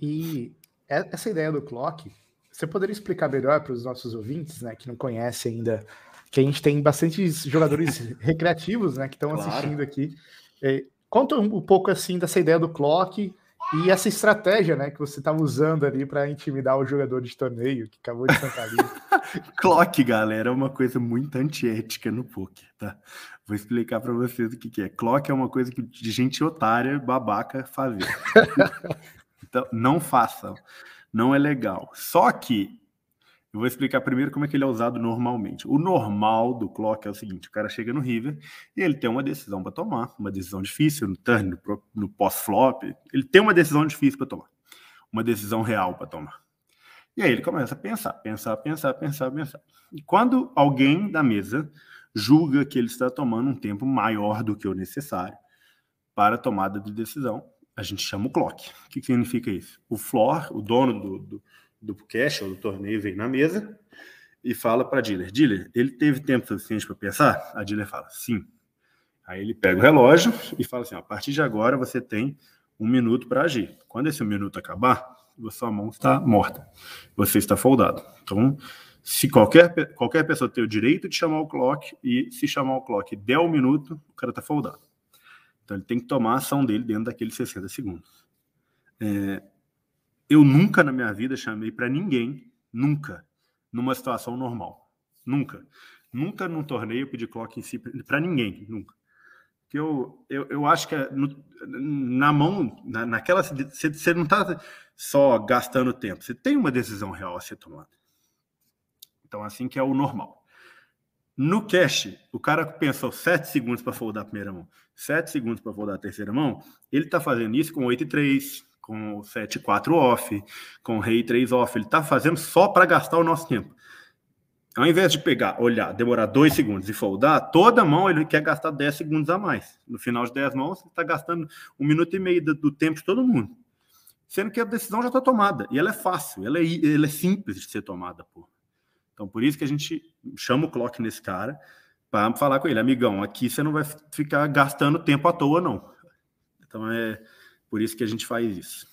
E essa ideia do clock, você poderia explicar melhor para os nossos ouvintes, né, que não conhecem ainda, que a gente tem bastantes jogadores (laughs) recreativos, né, que estão claro. assistindo aqui. É, conta um pouco assim dessa ideia do clock e essa estratégia, né, que você estava usando ali para intimidar o jogador de torneio que acabou de sentar ali. (laughs) Clock, galera, é uma coisa muito antiética no poker, tá? Vou explicar para vocês o que, que é. Clock é uma coisa que de gente otária, babaca, fazer. (laughs) então, não façam. Não é legal. Só que eu vou explicar primeiro como é que ele é usado normalmente. O normal do clock é o seguinte: o cara chega no river e ele tem uma decisão para tomar, uma decisão difícil no turn, no, no pós-flop. Ele tem uma decisão difícil para tomar, uma decisão real para tomar. E aí ele começa a pensar, pensar, pensar, pensar, pensar. E quando alguém da mesa julga que ele está tomando um tempo maior do que o necessário para a tomada de decisão, a gente chama o clock. O que significa isso? O floor, o dono do, do do cash ou do torneio vem na mesa e fala para a dealer: Dealer, ele teve tempo suficiente para pensar? A dealer fala: Sim. Aí ele pega o relógio e fala assim: A partir de agora você tem um minuto para agir. Quando esse minuto acabar, sua mão está morta. Você está foldado. Então, se qualquer, qualquer pessoa tem o direito de chamar o clock e se chamar o clock der um minuto, o cara está foldado. Então ele tem que tomar a ação dele dentro daqueles 60 segundos. É, eu nunca na minha vida chamei para ninguém, nunca, numa situação normal. Nunca. Nunca num torneio pedi clock em si para ninguém, nunca. Que eu, eu, eu acho que é no, na mão, na, naquela. Você, você não está só gastando tempo, você tem uma decisão real a ser tomada. Então, assim que é o normal. No cash, o cara pensou 7 segundos para foldar a primeira mão, 7 segundos para foldar a terceira mão, ele está fazendo isso com 8 e 3, com o 7-4 off, com o rei 3 off. Ele está fazendo só para gastar o nosso tempo. Ao invés de pegar, olhar, demorar dois segundos e foldar, toda mão ele quer gastar 10 segundos a mais. No final de 10 mãos, está gastando um minuto e meio do, do, tempo de todo mundo. Sendo que a decisão já está tomada. E ela é fácil, ela é, ela é simples de ser tomada. Pô. Então, por isso que a gente chama o clock nesse cara para falar com ele, amigão, aqui você não vai ficar gastando tempo à toa, não. Então, é por isso que a gente faz isso.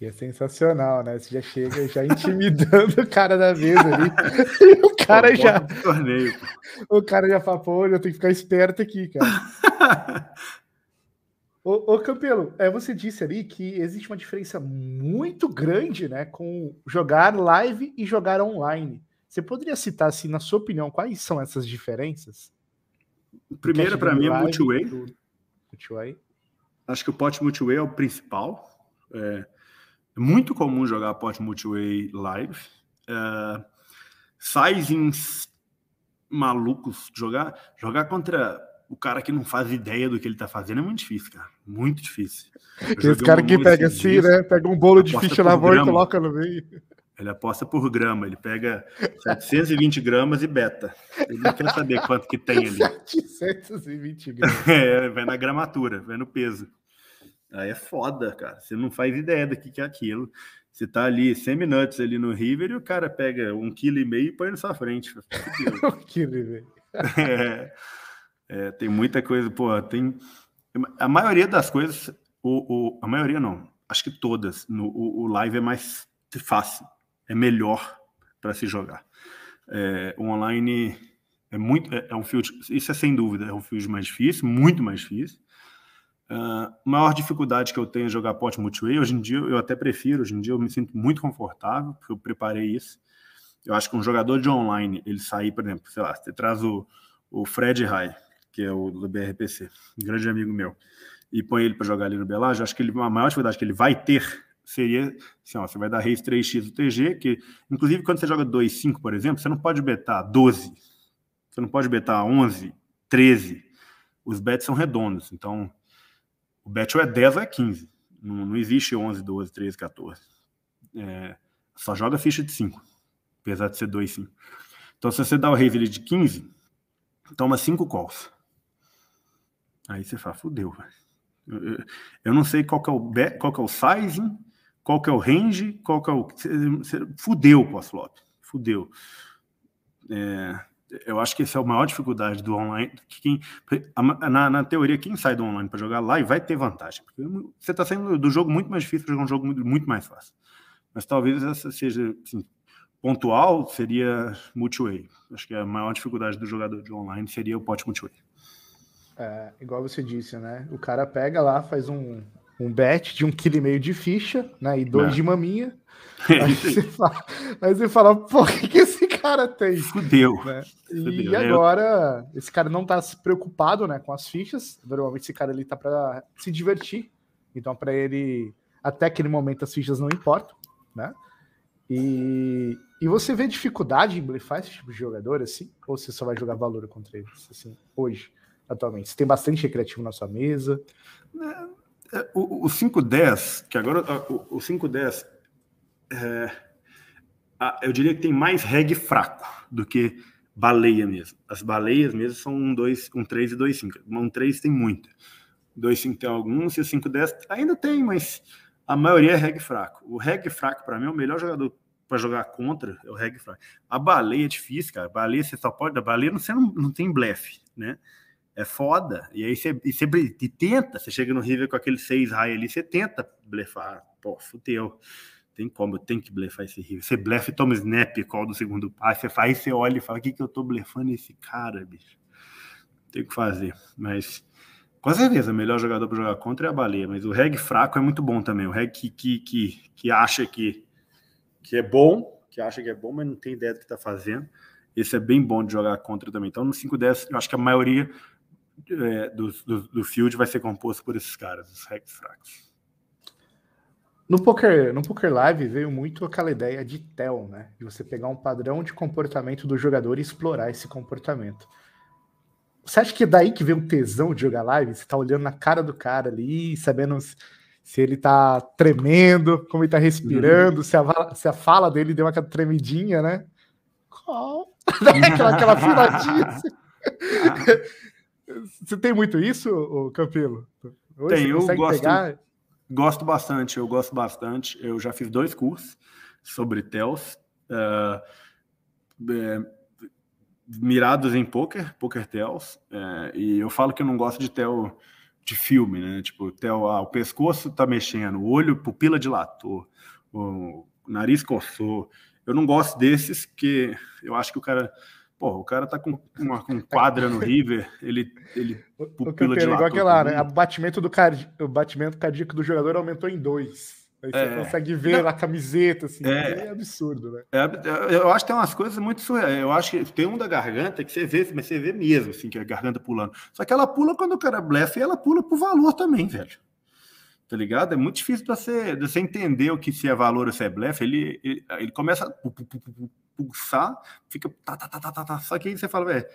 E é sensacional, né? Você já chega já intimidando (laughs) o cara da mesa ali. (laughs) o cara pô, já. Torneio, o cara já fala, pô, eu tenho que ficar esperto aqui, cara. (laughs) Ô, ô Campelo, é, você disse ali que existe uma diferença muito grande né, com jogar live e jogar online. Você poderia citar, assim, na sua opinião, quais são essas diferenças? Primeiro, para mim, é multiway. multiway. Acho que o pot multiway é o principal. É, é muito comum jogar pot multiway live. É, sizings malucos jogar jogar contra o cara que não faz ideia do que ele tá fazendo é muito difícil, cara. Muito difícil. Esse cara que pega assim, dias, né? Pega um bolo de ficha na mão e coloca no meio. Ele aposta por grama, ele pega 720 gramas e beta. Ele não quer saber quanto que tem ali. (laughs) 720 gramas. (laughs) É, vai na gramatura, vai no peso. Aí é foda, cara. Você não faz ideia do que, é aquilo. Você tá ali semi-nuts ali no River e o cara pega um quilo e meio e põe na sua frente. (laughs) um quilo e meio. É. É, tem muita coisa, pô, tem. A maioria das coisas, o, o, a maioria não, acho que todas, no, o, o live é mais fácil, é melhor para se jogar. É, o online é muito, é, é, um field, isso é sem dúvida, é um field mais difícil, muito mais difícil. Uh, maior dificuldade que eu tenho é jogar pot multiplayer. Hoje em dia eu até prefiro, hoje em dia eu me sinto muito confortável, porque eu preparei isso. Eu acho que um jogador de online, ele sair, por exemplo, sei lá, você traz o, o Fred High, que é o do BRPC, um grande amigo meu, e põe ele para jogar ali no Belage, acho que ele, a maior dificuldade que ele vai ter seria assim, ó, você vai dar raise 3x do TG, que inclusive quando você joga 2-5, por exemplo, você não pode betar 12, você não pode betar 11, 13. Os bets são redondos, então o bet ou é 10 ou é 15. Não, não existe 11, 12, 13, 14. É, só joga ficha de 5, apesar de ser 2, 5. Então, se você dá o raise de 15, toma 5 calls. Aí você fala, fudeu, eu, eu não sei qual que é o qual que é o sizing, qual que é o range, qual que é o. Fudeu o post-flop. Fudeu. É, eu acho que essa é a maior dificuldade do online. Quem, na, na teoria, quem sai do online para jogar live vai ter vantagem. Porque você está saindo do jogo muito mais difícil para jogar um jogo muito, muito mais fácil. Mas talvez essa seja assim, pontual, seria multiway. Acho que a maior dificuldade do jogador de online seria o pot multiway. É, igual você disse, né? O cara pega lá, faz um, um bet de um quilo e meio de ficha, né? E dois é. de maminha. (laughs) Aí você, fala, aí você fala, pô, o que, que esse cara tem? Fudeu. Né? E Fudeu. agora, esse cara não tá se preocupado né, com as fichas. Normalmente esse cara ali tá para se divertir. Então, para ele, até aquele momento, as fichas não importam, né? E, e você vê dificuldade em blefar esse tipo de jogador, assim? Ou você só vai jogar valor contra eles, assim, hoje? atualmente? Você tem bastante recreativo na sua mesa? É, o, o 510, que agora o, o 510, é, eu diria que tem mais reg fraco do que baleia mesmo. As baleias mesmo são um 2, um 3 e 2, 5. Um 3 tem muito. 2, 5 tem alguns e o 5, 10 ainda tem, mas a maioria é reg fraco. O reg fraco, para mim, é o melhor jogador para jogar contra, é o reg fraco. A baleia é difícil, cara. A baleia você só pode. A baleia você não, não tem blefe, né? É foda. E aí você, você tenta, você chega no River com aquele 6 high ali, você tenta blefar. Pô, fudeu. Tem como, tenho que blefar esse River. Você blefa e toma snap, call do segundo passe, você faz, você olha e fala, o que, que eu tô blefando esse cara, bicho? Tem que fazer. Mas, com certeza, o melhor jogador para jogar contra é a baleia, mas o reg fraco é muito bom também. O reg que, que, que, que acha que, que é bom, que acha que é bom, mas não tem ideia do que tá fazendo. Esse é bem bom de jogar contra também. Então, no 5-10, eu acho que a maioria é, do, do, do, field vai ser composto por esses caras, os hacks fracos. No poker, no poker live veio muito aquela ideia de tel, né? De você pegar um padrão de comportamento do jogador e explorar esse comportamento. Você acha que é daí que vem o tesão de jogar live? Você tá olhando na cara do cara ali, sabendo se ele tá tremendo, como ele tá respirando, uhum. se, a, se a fala dele deu uma tremidinha, né? Qual? (laughs) aquela, aquela filadinha. Assim. (laughs) Você tem muito isso, Campilo? Hoje Tenho, eu gosto, pegar... gosto bastante, eu gosto bastante. Eu já fiz dois cursos sobre TELS. Uh, é, mirados em poker, poker tells, é, e eu falo que eu não gosto de tel de filme, né? Tipo, tel, ah, o pescoço tá mexendo, o olho, pupila dilatou, o nariz coçou. Eu não gosto desses, que eu acho que o cara Pô, o cara tá com uma (laughs) com quadra no River, ele, ele (laughs) pupila de igual aquela, né? O batimento, do card... o batimento cardíaco do jogador aumentou em dois. Aí você é. consegue ver não, a camiseta, assim. É, é absurdo, né? É, eu acho que tem umas coisas muito surreais. Eu acho que tem um da garganta que você vê, mas você vê mesmo, assim, que é a garganta pulando. Só que ela pula quando o cara blefa e ela pula por valor também, velho. Tá ligado? É muito difícil de você, de você entender o que se é valor ou se é blefe. Ele, ele, ele começa pulsar, fica tá, tá, tá, tá, tá, tá. Só que aí você fala, velho,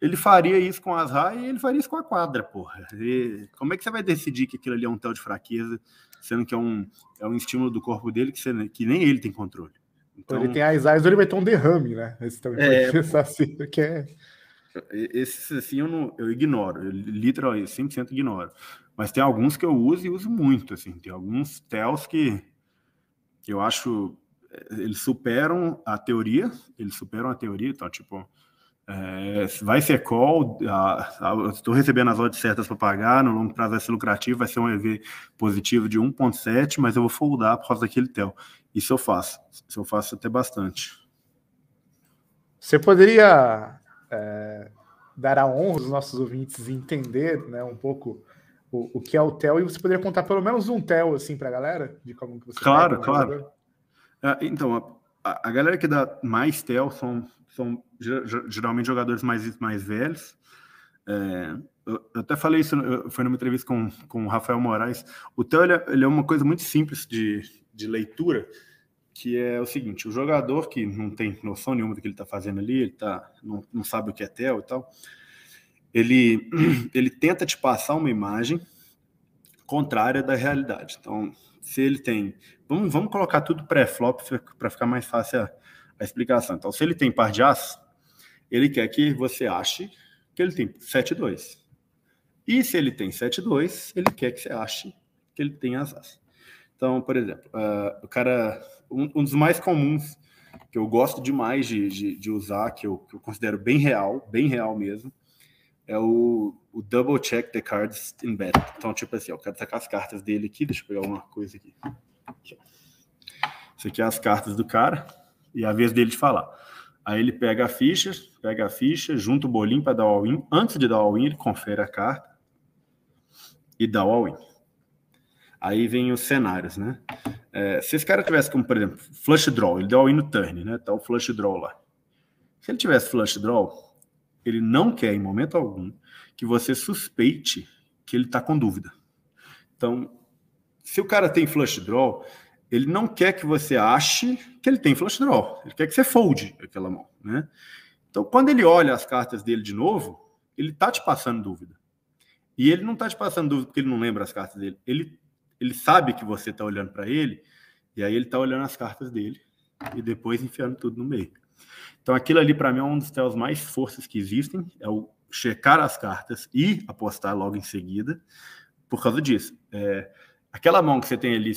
ele faria isso com as raias e ele faria isso com a quadra, porra. E como é que você vai decidir que aquilo ali é um tel de fraqueza, sendo que é um, é um estímulo do corpo dele que, você, que nem ele tem controle? Então, ele tem as raias, ele vai ter um derrame, né? Esse também é, pensar assim, que é... Esse assim eu, não, eu ignoro, eu literalmente 100% ignoro. Mas tem alguns que eu uso e uso muito, assim. Tem alguns tels que eu acho eles superam a teoria, eles superam a teoria, então, tipo, é, vai ser call, estou recebendo as odds certas para pagar, no longo prazo vai ser lucrativo, vai ser um EV positivo de 1.7, mas eu vou foldar por causa daquele TEL. Isso eu faço, isso eu faço até bastante. Você poderia é, dar a honra aos nossos ouvintes entender né, um pouco o, o que é o TEL e você poderia contar pelo menos um TEL assim, para a galera? De como que você claro, claro. Ah, então, a, a, galera que dá mais tel são, são geralmente jogadores mais, mais velhos. É, eu, eu, até falei isso, foi numa entrevista com, com o Rafael Moraes. O tel ele é, ele é uma coisa muito simples de, de leitura, que é o seguinte: o jogador que não tem noção nenhuma do que ele está fazendo ali, ele tá, não, não sabe o que é tel e tal, ele, (clears throat) ele tenta te passar uma imagem contrária da realidade. Então, se ele tem. Vamos, vamos colocar tudo pré-flop para ficar mais fácil a, a, explicação. Então, se ele tem par de as, ele quer que você ache que ele tem 7-2. E se ele tem 7-2, ele quer que você ache que ele tem as as. Então, por exemplo, uh, o cara. Um, um, dos mais comuns que eu gosto demais de, de, de usar, que eu, que eu considero bem real, bem real mesmo, é o, o double check the cards embedded. Então, tipo assim, eu quero sacar as cartas dele aqui, deixa eu pegar uma coisa aqui. Isso aqui é as cartas do cara e é a vez dele de falar. Aí ele pega a ficha, pega a ficha, junta o bolinho para dar o all-in. Antes de dar o all-in, ele confere a carta e dá o all-in. Aí vem os cenários, né? É, se esse cara tivesse como, por exemplo, flush draw, ele deu all-in no turn, né? Tá o flush draw lá. Se ele tivesse flush draw, ele não quer, em momento algum, que você suspeite que ele está com dúvida. Então, se o cara tem flush draw, ele não quer que você ache que ele tem flush draw. Ele quer que você folde aquela mão, né? Então, quando ele olha as cartas dele de novo, ele tá te passando dúvida. E ele não tá te passando dúvida porque ele não lembra as cartas dele. Ele, ele sabe que você tá olhando para ele, e aí ele tá olhando as cartas dele e depois enfiando tudo no meio. Então, aquilo ali, para mim, é um dos tells mais forças que existem, é o checar as cartas e apostar logo em seguida, por causa disso. É, aquela mão que você tem ali,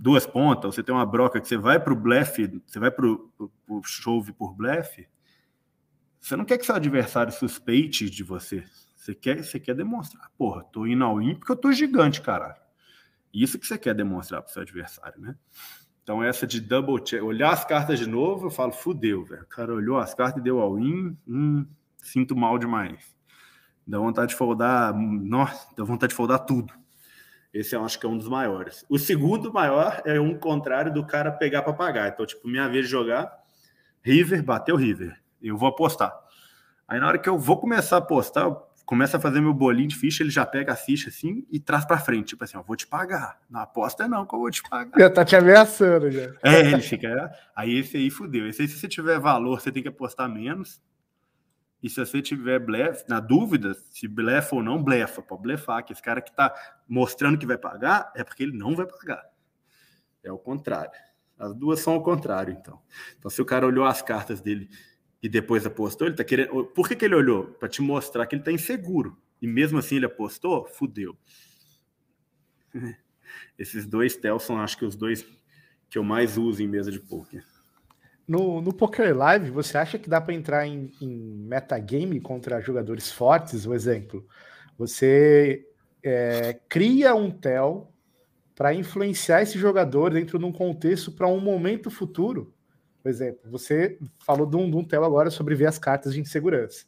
duas pontas, você tem uma broca que você vai para o blefe, você vai para o chove por blefe, você não quer que seu adversário suspeite de você. Você quer, você quer demonstrar, porra, tô indo ao in porque eu tô gigante, caralho. Isso que você quer demonstrar para seu adversário, né? Então, essa de double check, olhar as cartas de novo, eu falo, fudeu, velho. O cara olhou as cartas e deu all-in, hum, sinto mal demais. Dá vontade de foldar, nossa, dá vontade de foldar tudo. Esse eu acho que é um dos maiores. O segundo maior é um contrário do cara pegar para pagar. Então, tipo, minha vez de jogar, River, bateu River. Eu vou apostar. Aí na hora que eu vou começar a apostar, eu começa a fazer meu bolinho de ficha, ele já pega a ficha assim e traz para frente, tipo assim, eu vou te pagar. Na aposta não, que eu vou te pagar. Já tá te ameaçando já. É, ele fica. Aí esse aí fudeu. Esse aí, se você tiver valor, você tem que apostar menos. E se você tiver blefe, na dúvida, se blefa ou não, blefa, pode blefar, que esse cara que tá mostrando que vai pagar é porque ele não vai pagar. É o contrário. As duas são o contrário, então. Então, se o cara olhou as cartas dele e depois apostou, ele tá querendo. Por que, que ele olhou? Para te mostrar que ele tá inseguro. E mesmo assim ele apostou, fudeu. (laughs) Esses dois Telson, acho que os dois que eu mais uso em mesa de poker. No, no Poker Live, você acha que dá para entrar em, em metagame contra jogadores fortes? Um exemplo, você é, cria um tel para influenciar esse jogador dentro de um contexto para um momento futuro. Por exemplo, você falou de um, de um tel agora sobre ver as cartas de insegurança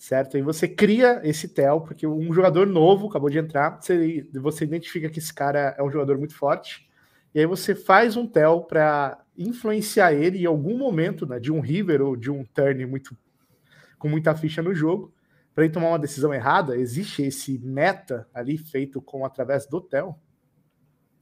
certo? E você cria esse tel, porque um jogador novo acabou de entrar, você, você identifica que esse cara é um jogador muito forte, e aí você faz um tel para influenciar ele em algum momento, né, de um river ou de um turn muito com muita ficha no jogo, para ele tomar uma decisão errada. Existe esse meta ali feito com através do tel?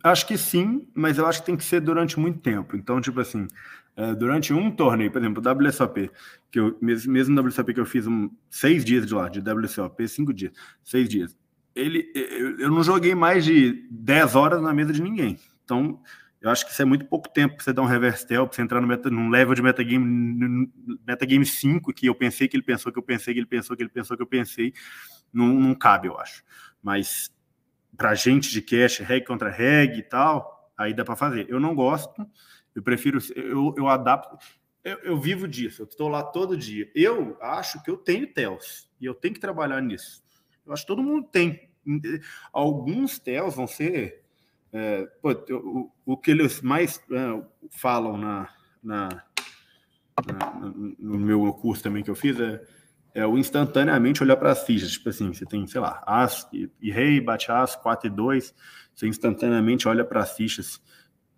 Acho que sim, mas eu acho que tem que ser durante muito tempo. Então, tipo assim, é, durante um torneio, por exemplo, WSOP, que eu, mesmo, WSOP que eu fiz um, seis dias de lá, de WSOP, cinco dias, seis dias, ele, eu, eu não joguei mais de 10 horas na mesa de ninguém. Então, eu acho que isso é muito pouco tempo para você dar um reverse tel, para você entrar no meta, num level de metagame, metagame 5, que eu pensei que ele pensou, que eu pensei que ele pensou, que ele pensou, que eu pensei, não, não cabe, eu acho. Mas para gente de cash, reg contra reg e tal, aí dá para fazer. Eu não gosto, eu prefiro, eu, eu adapto, eu, eu vivo disso, eu estou lá todo dia. Eu acho que eu tenho TELs e eu tenho que trabalhar nisso. Eu acho que todo mundo tem. Alguns TELs vão ser. É, pô, o, o que eles mais é, falam na, na, na, no meu curso também que eu fiz é, é o instantaneamente olhar para as fichas. Tipo assim, você tem, sei lá, As e, e Rei, bate As, 4 e 2, você instantaneamente olha para as fichas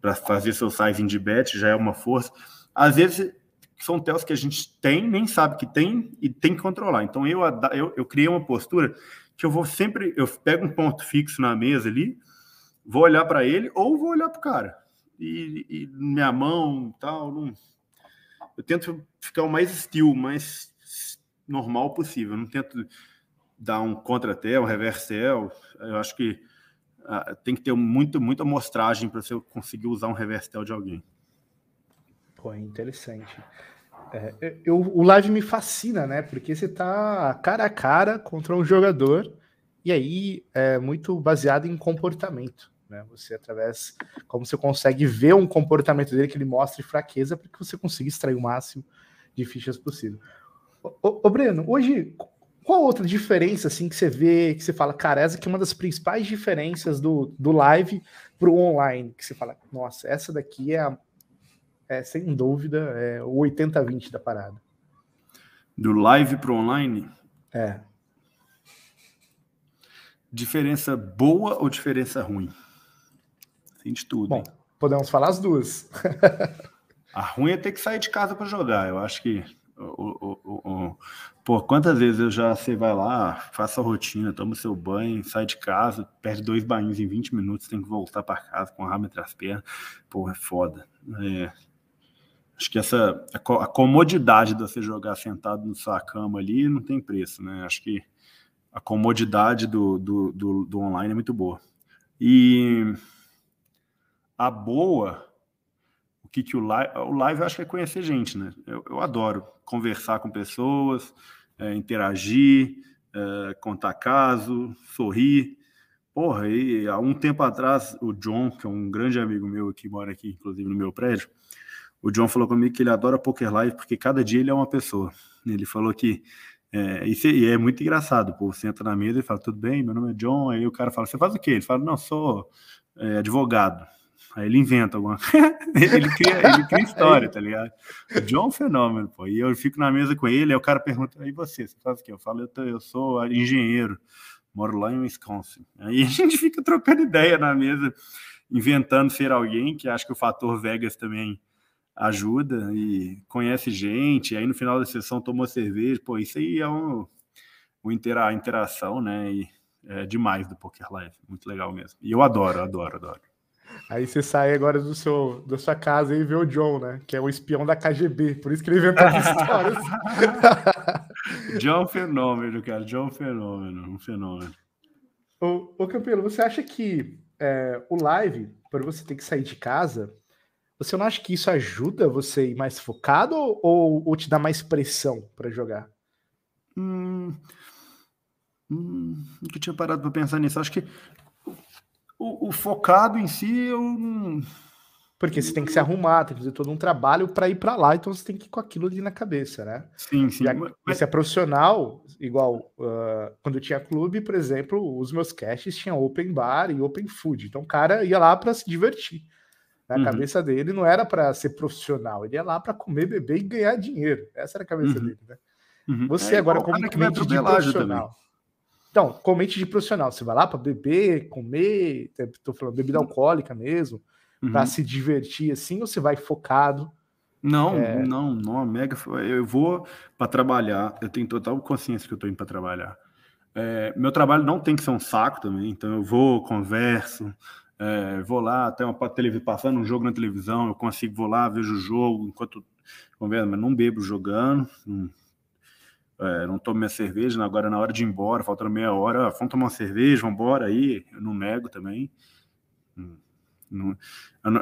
para fazer seu sizing de bet, já é uma força. Às vezes são tells que a gente tem, nem sabe que tem e tem que controlar. Então eu, eu, eu criei uma postura que eu vou sempre, eu pego um ponto fixo na mesa ali, vou olhar para ele ou vou olhar para o cara. E, e, minha mão tal, não... eu tento ficar o mais estilo, mais normal possível. Eu não tento dar um contra-tel, um reverse-tel. Eu acho que uh, tem que ter muito, muita amostragem para você conseguir usar um reverstel de alguém. Pô, interessante. É, eu, o live me fascina, né? Porque você tá cara a cara contra um jogador e aí é muito baseado em comportamento, né? Você através como você consegue ver um comportamento dele que ele mostre fraqueza para que você consiga extrair o máximo de fichas possível. Ô, ô Breno, hoje qual outra diferença assim que você vê, que você fala, cara, essa aqui é uma das principais diferenças do, do live para o online, que você fala, nossa, essa daqui é, a, é sem dúvida é o 80-20 da parada. Do live para o online? É. Diferença boa ou diferença ruim? De tudo. Bom, podemos falar as duas. (laughs) a ruim é ter que sair de casa para jogar. Eu acho que o, o, o, pô, quantas vezes eu já você vai lá, faça a rotina, toma seu banho, sai de casa, perde dois banhos em 20 minutos, tem que voltar para casa com a rama entre as pernas. Pô, é foda. É, acho que essa a comodidade de você jogar sentado na sua cama ali não tem preço, né? Acho que a comodidade do, do, do, do online é muito boa. E a boa que, que o live. O live eu acho que é conhecer gente, né? Eu, eu adoro conversar com pessoas, é, interagir, é, contar caso, sorrir. Porra, e há um tempo atrás, o John, que é um grande amigo meu que mora aqui, inclusive no meu prédio, o John falou comigo que ele adora poker live porque cada dia ele é uma pessoa. Ele falou que é, isso é, e é muito engraçado, pô. Você entra na mesa e fala, tudo bem, meu nome é John. Aí o cara fala, você faz o quê? Ele fala, não, sou é, advogado. Aí ele inventa alguma (laughs) ele, cria, ele cria história, tá ligado? O John é fenômeno, pô. E eu fico na mesa com ele, aí o cara pergunta, e você, você faz o quê? Eu falo, eu, tô, eu sou engenheiro, moro lá em Wisconsin. Aí a gente fica trocando ideia na mesa, inventando ser alguém, que acho que o fator Vegas também ajuda, e conhece gente, aí no final da sessão tomou cerveja, pô, isso aí é um, um intera, interação, né? E é demais do Poker Live, muito legal mesmo. E eu adoro, adoro, adoro. Aí você sai agora do seu, da sua casa e vê o John, né? Que é o espião da KGB, por isso que ele inventou as histórias. (laughs) John é fenômeno, cara. John fenômeno, um fenômeno. Ô, ô Campelo, você acha que é, o live, por você ter que sair de casa, você não acha que isso ajuda você a ir mais focado ou, ou te dá mais pressão para jogar? Hum, hum, nunca tinha parado para pensar nisso. Acho que o, o, focado em si, eu não, Porque você tem que se arrumar, tem que fazer todo um trabalho para ir para lá, então você tem que ir com aquilo ali na cabeça, né? Sim, sim. E se é profissional, igual uh, quando eu tinha clube, por exemplo, os meus caches tinham open bar e open food. Então o cara ia lá para se divertir. Na uhum. cabeça dele não era para ser profissional, ele ia lá para comer, beber e ganhar dinheiro. Essa era a cabeça uhum. dele, né? Uhum. Você é, agora, como mente de profissional. Também. Então, com mente de profissional, você vai lá para beber, comer, estou falando bebida alcoólica mesmo, uhum. para se divertir assim, ou você vai focado? Não, é... não, não, mega. Eu vou para trabalhar, eu tenho total consciência que eu estou indo para trabalhar. É, meu trabalho não tem que ser um saco também, então eu vou, converso, é, vou lá, até uma televisão, passando um jogo na televisão, eu consigo, vou lá, vejo o jogo, enquanto converso, mas não bebo jogando, não, é, não tomo minha cerveja, agora na hora de ir embora, faltando meia hora, ah, vamos tomar uma cerveja, vamos embora aí, eu não nego também. Hum. Não,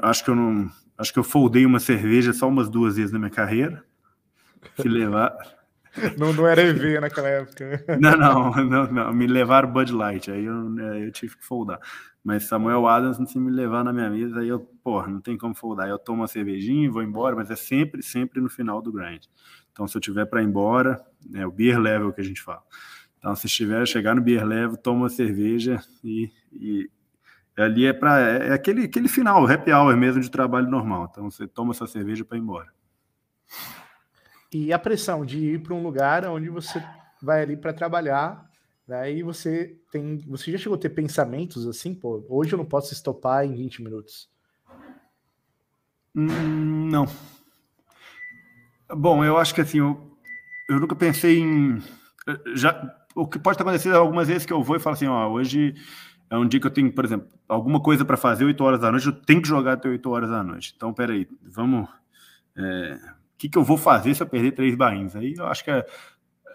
acho que eu não. Acho que eu foldei uma cerveja só umas duas vezes na minha carreira. Se levar. (laughs) Não, não era EV naquela época. Não, não, não, não, Me levaram Bud Light, aí eu, eu tive que foldar. Mas Samuel Adams, se me levar na minha mesa, aí eu, porra, não tem como foldar. Eu tomo uma cervejinha, vou embora, mas é sempre, sempre no final do grind. Então, se eu tiver para ir embora, é o beer level que a gente fala. Então, se estiver chegar no beer level, toma uma cerveja e, e ali é para é, é aquele, aquele final, happy hour mesmo de trabalho normal. Então você toma essa cerveja para ir embora. E a pressão de ir para um lugar onde você vai ali para trabalhar, né? E você tem, você já chegou a ter pensamentos assim, pô, hoje eu não posso estopar em 20 minutos. Hum, não. Bom, eu acho que assim, eu, eu nunca pensei em já o que pode acontecer algumas vezes que eu vou e falo assim, ó, hoje é um dia que eu tenho, por exemplo, alguma coisa para fazer 8 horas da noite, eu tenho que jogar até 8 horas da noite. Então, peraí, vamos. É, que, que eu vou fazer se eu perder três bainhas? Aí eu acho que é.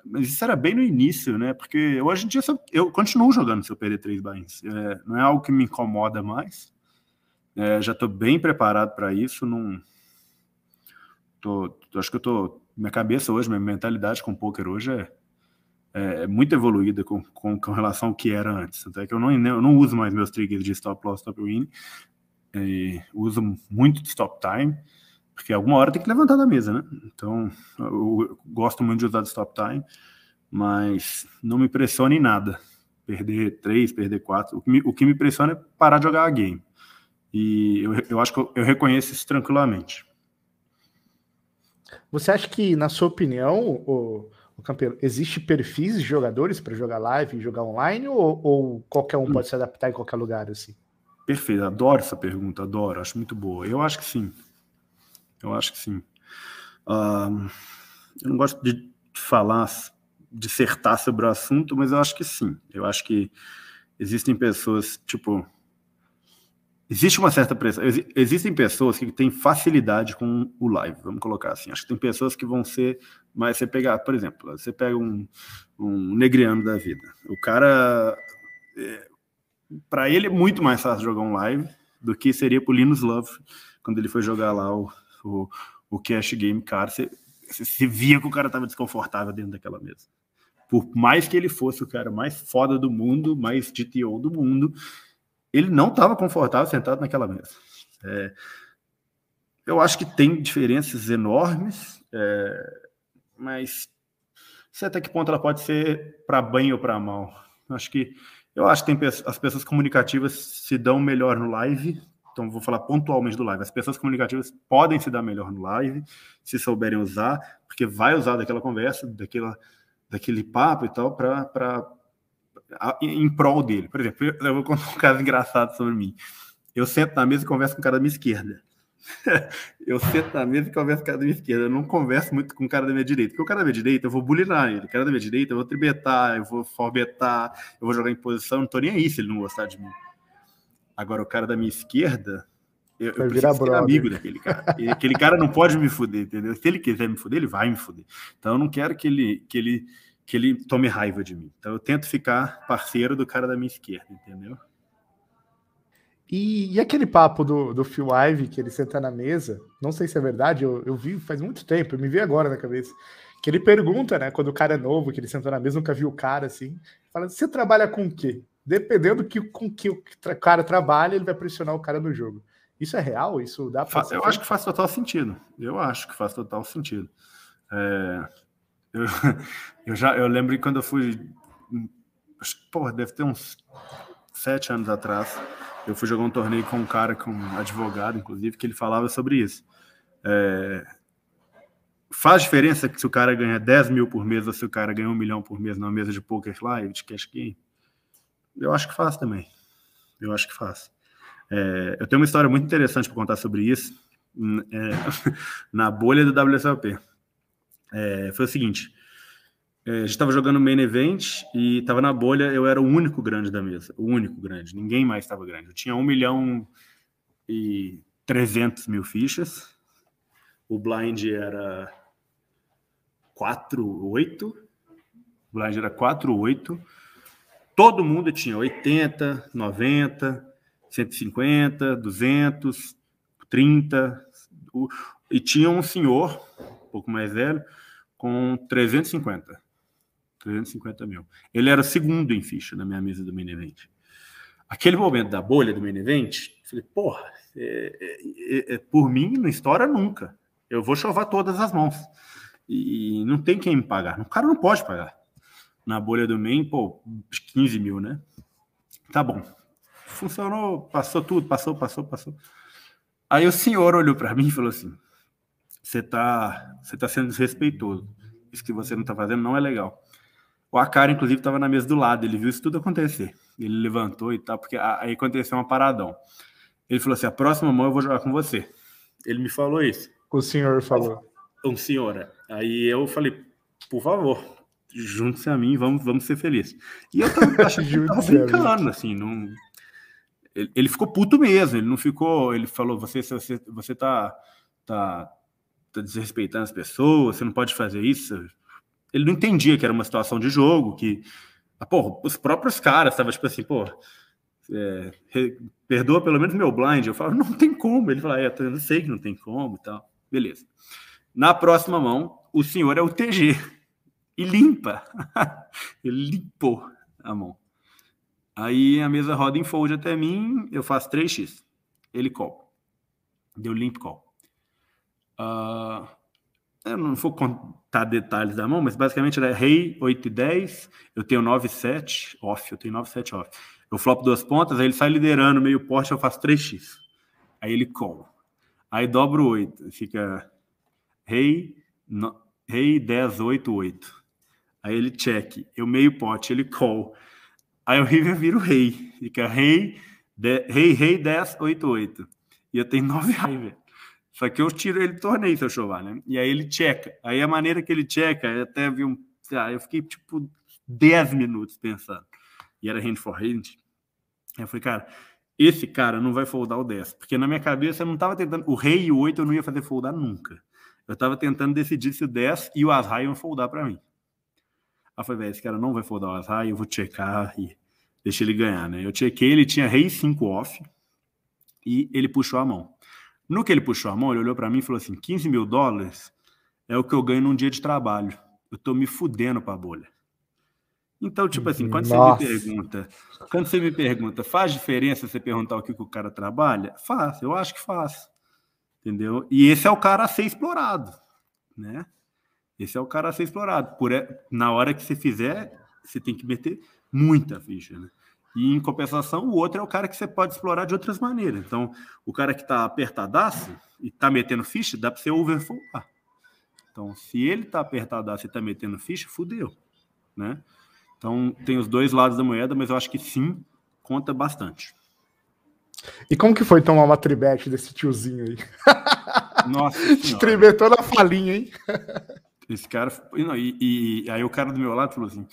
Mas isso era bem no início, né? Porque hoje em dia eu continuo jogando se eu perder três bainhas. É, não é algo que me incomoda mais. É, já estou bem preparado para isso. Não, tô, acho que eu tô. Minha cabeça hoje, minha mentalidade com poker hoje é é, é, muito evoluída com, com, com, relação ao que era antes. Até que eu não, eu não uso mais meus triggers de stop loss, stop win, uso muito stop time, porque alguma hora tem que levantar da mesa, né? Então, eu, gosto muito de usar de stop time, mas não me pressiona em nada. Perder três, perder quatro. O que me, o que me pressiona é parar de jogar a game. E eu, eu acho que eu, eu reconheço isso tranquilamente. Você acha que, na sua opinião, o o campeão, existe perfis de jogadores para jogar live e jogar online ou, ou qualquer um hum. pode se adaptar em qualquer lugar assim? Perfeito, adoro essa pergunta, adoro, acho muito boa. Eu acho que sim. Eu acho que sim. Uh, eu não gosto de falar, dissertar sobre o assunto, mas eu acho que sim. Eu acho que existem pessoas, tipo, Existe uma certa pressão. Existem pessoas que têm facilidade com o live, vamos colocar assim. Acho que tem pessoas que vão ser mais. Você pegar, por exemplo, você pega um, um negriano da vida. O cara. É, para ele é muito mais fácil jogar um live do que seria pro Linus Love quando ele foi jogar lá o, o, o Cash Game Cara. Você, você via que o cara estava desconfortável dentro daquela mesa. Por mais que ele fosse o cara mais foda do mundo, mais GTO do mundo, ele não estava confortável sentado naquela mesa. É, eu acho que tem diferenças enormes, é, mas sei até que ponto ela pode ser para bem ou para mal. Acho que eu acho que tem, as pessoas comunicativas se dão melhor no live. Então vou falar pontualmente do live. As pessoas comunicativas podem se dar melhor no live se souberem usar, porque vai usar daquela conversa, daquela, daquele papo e tal para em prol dele. Por exemplo, eu vou contar um caso engraçado sobre mim. Eu sento na mesa e converso com o cara da minha esquerda. (laughs) eu sento na mesa e converso com o cara da minha esquerda. Eu não converso muito com o cara da minha direita. Porque o cara da minha direita, eu vou bulinar ele. O cara da minha direita, eu vou tribetar, eu vou forbetar, eu vou jogar em posição. Não tô nem aí se ele não gostar de mim. Agora, o cara da minha esquerda, eu, eu preciso ser amigo daquele cara. aquele cara não pode me fuder, entendeu? Se ele quiser me fuder, ele vai me fuder. Então, eu não quero que ele, que ele que ele tome raiva de mim. Então eu tento ficar parceiro do cara da minha esquerda, entendeu? E, e aquele papo do, do Phil Ive, que ele senta na mesa, não sei se é verdade, eu, eu vi faz muito tempo, eu me vi agora na cabeça, que ele pergunta, né, quando o cara é novo, que ele senta na mesa, nunca viu o cara assim, fala, você trabalha com o quê? Dependendo que, com que o cara trabalha, ele vai pressionar o cara no jogo. Isso é real? Isso dá para. Eu acho que faz total sentido. Eu acho que faz total sentido. É, eu, (laughs) eu, já eu lembro quando eu fui. Porra, deve ter uns sete anos atrás. Eu fui jogar um torneio com um cara, com um advogado, inclusive, que ele falava sobre isso. É, faz diferença que se o cara ganha 10 mil por mês ou se o cara ganha um milhão por mês numa mesa de poker live, de cash game? Eu acho que faz também. Eu acho que faz. É, eu tenho uma história muito interessante para contar sobre isso é, (laughs) na bolha do WSOP. É, foi o seguinte: é, a gente estava jogando main event e estava na bolha, eu era o único grande da mesa, o único grande, ninguém mais estava grande. Eu tinha 1 milhão e 300 mil fichas, o blind era 4, 8, o blind era 4, 8, todo mundo tinha 80, 90, 150, 200, 30, e tinha um senhor, um pouco mais velho, com 350. 350 mil. Ele era o segundo em ficha na minha mesa do main event. Aquele momento da bolha do main event, falei, porra, é, é, é, por mim não estoura nunca. Eu vou chovar todas as mãos. E não tem quem me pagar. O cara não pode pagar. Na bolha do main, pô, 15 mil, né? Tá bom funcionou, passou tudo, passou, passou, passou. Aí o senhor olhou para mim e falou assim: você está você tá sendo desrespeitoso. Isso que você não está fazendo não é legal. O Akara, inclusive, estava na mesa do lado, ele viu isso tudo acontecer. Ele levantou e tal, porque aí aconteceu uma paradão. Ele falou assim: a próxima mão eu vou jogar com você. Ele me falou isso. O senhor falou. Um senhor. Aí eu falei: por favor, junte-se a mim, vamos, vamos ser felizes. E eu (laughs) tava, acho que tava brincando, assim, não, ele, ele, ficou puto mesmo, ele não ficou, ele falou, você você, você tá, tá, tá desrespeitando as pessoas, você não pode fazer isso. Ele não entendia que era uma situação de jogo, que ah, porra, os próprios caras estavam tipo assim, pô, é, perdoa pelo menos meu blind. Eu falo, não tem como. Ele fala, é, eu sei que não tem como e tal. Beleza. Na próxima mão, o senhor é o TG e limpa. (laughs) Ele limpou a mão. Aí a mesa roda em fold até mim, eu faço 3x. Ele call. Deu limp call. Uh, eu não vou contar detalhes da mão, mas basicamente era rei 8 e 10, eu tenho 9 e 7 off, eu tenho 9 e 7 off. Eu flop duas pontas, aí ele sai liderando meio porte, eu faço 3x. Aí ele call. Aí dobro 8, fica rei, no, rei 10, 8, 8. Aí ele check, eu meio pote, ele call. Aí o River vira o rei. Fica rei, de, rei, rei 10, 8, 8. E eu tenho 9 River. Só que eu tiro ele do torneio se eu chovar, né? E aí ele checa. Aí a maneira que ele checa, eu até vi um. Eu fiquei tipo 10 minutos pensando. E era hand for hand. Aí eu falei, cara, esse cara não vai foldar o 10. Porque na minha cabeça eu não estava tentando. O rei e o 8 eu não ia fazer foldar nunca. Eu estava tentando decidir se o 10 e o as iam foldar para mim. Aí eu falei, velho, esse cara não vai foldar o azar, eu vou checar e deixa ele ganhar, né? Eu chequei, ele tinha rei 5 off e ele puxou a mão. No que ele puxou a mão, ele olhou para mim e falou assim: 15 mil dólares é o que eu ganho num dia de trabalho. Eu tô me fudendo pra bolha. Então, tipo assim, quando Nossa. você me pergunta, quando você me pergunta, faz diferença você perguntar o que, que o cara trabalha? Faz, eu acho que faz. Entendeu? E esse é o cara a ser explorado, né? Esse é o cara a ser explorado. Por, na hora que você fizer, você tem que meter muita ficha, né? E em compensação, o outro é o cara que você pode explorar de outras maneiras. Então, o cara que está apertadaço e está metendo ficha, dá para você overfoldar. Então, se ele está apertadaço e está metendo ficha, fudeu, né? Então, tem os dois lados da moeda, mas eu acho que sim, conta bastante. E como que foi tomar uma tribete desse tiozinho aí? Nossa, (laughs) tribetou na falinha, hein? Esse cara. Não, e, e, aí o cara do meu lado falou assim: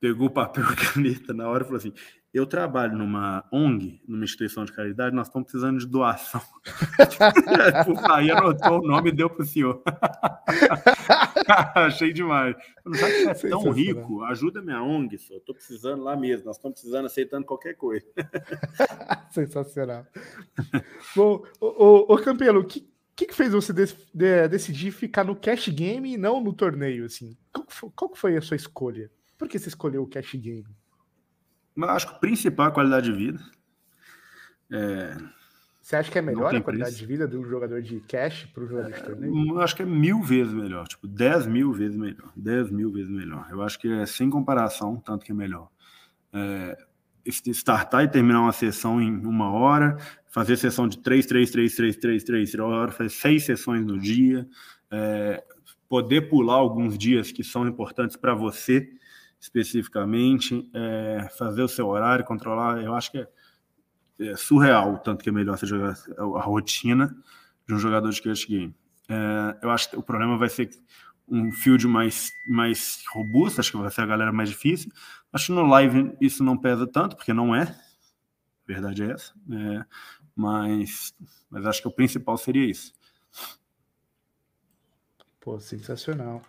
pegou o papel (laughs) e caneta na hora e falou assim: eu trabalho numa ONG, numa instituição de caridade, nós estamos precisando de doação. (laughs) aí anotou o nome e deu para o senhor. (laughs) Achei demais. não sabe que é tão rico, ajuda minha ONG, senhor. Estou precisando lá mesmo, nós estamos precisando, aceitando qualquer coisa. Sensacional. Bom, ô, ô, ô Campelo, que, o que, que, fez você de, de, decidir ficar no cash game e não no torneio? Assim? Qual, foi, qual foi a sua escolha? Por que você escolheu o cash game? Eu acho que o principal é a qualidade de vida. É, Você acha que é melhor a qualidade preço. de vida de um jogador de cash para o jogador de torneio? Eu acho que é mil vezes melhor, tipo, 10 mil vezes melhor. 10 mil vezes melhor. Eu acho que é sem comparação, tanto que é melhor. É, startar e terminar uma sessão em uma hora, fazer sessão de 3, 3, 3, 3, 3, 3, 3 horas, fazer seis sessões no dia, é, poder pular alguns dias que são importantes para você especificamente, é, fazer o seu horário, controlar, eu acho que é é surreal, tanto que é melhor você jogar a rotina de um jogador de cash game. É, eu acho que o problema vai ser um field mais, mais robusto, acho que vai ser a galera mais difícil. Acho que no live isso não pesa tanto, porque não é. A verdade é essa. É, mas, mas acho que o principal seria isso. Pô, sensacional.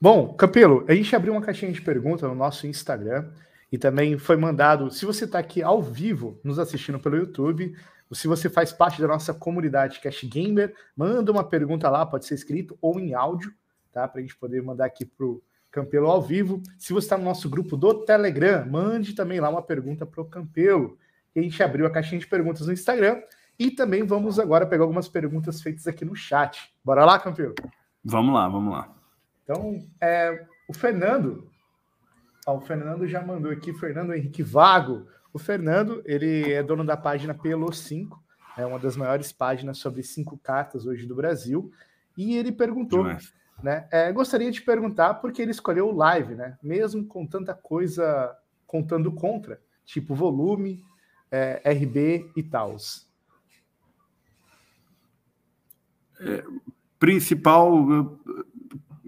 Bom, Capelo, a gente abriu uma caixinha de perguntas no nosso Instagram. E também foi mandado, se você está aqui ao vivo nos assistindo pelo YouTube, ou se você faz parte da nossa comunidade Cash Gamer, manda uma pergunta lá, pode ser escrito ou em áudio, tá? Para a gente poder mandar aqui para o Campelo ao vivo. Se você está no nosso grupo do Telegram, mande também lá uma pergunta para o Campelo. E a gente abriu a caixinha de perguntas no Instagram. E também vamos agora pegar algumas perguntas feitas aqui no chat. Bora lá, Campelo? Vamos lá, vamos lá. Então, é, o Fernando o Fernando já mandou aqui, Fernando Henrique Vago. O Fernando, ele é dono da página Pelo 5, é uma das maiores páginas sobre cinco cartas hoje do Brasil. E ele perguntou, né? É, gostaria de perguntar por que ele escolheu o live, né? Mesmo com tanta coisa contando contra, tipo volume, é, RB e tal. É, principal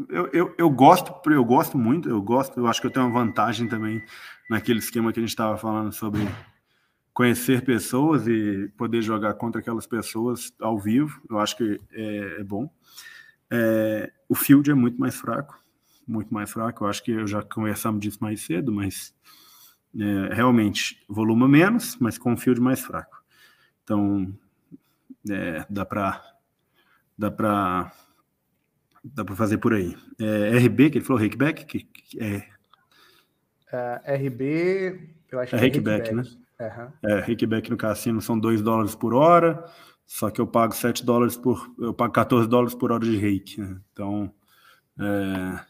eu, eu, eu, gosto, eu gosto muito, eu gosto, eu acho que eu tenho uma vantagem também naquele esquema que a gente estava falando sobre conhecer pessoas e poder jogar contra aquelas pessoas ao vivo, eu acho que é, é bom. É, o field é muito mais fraco, muito mais fraco, eu acho que eu já conversamos disso mais cedo, mas é, realmente volume menos, mas com field mais fraco. Então, é, dá para dá para dá para fazer por aí. É, RB, que ele falou, Rakeback, que, que é... Uh, RB, eu acho é que é Rakeback, né? Uhum. É, Rakeback no cassino são 2 dólares por hora, só que eu pago 7 dólares por... eu pago 14 dólares por hora de rake, né? Então, é,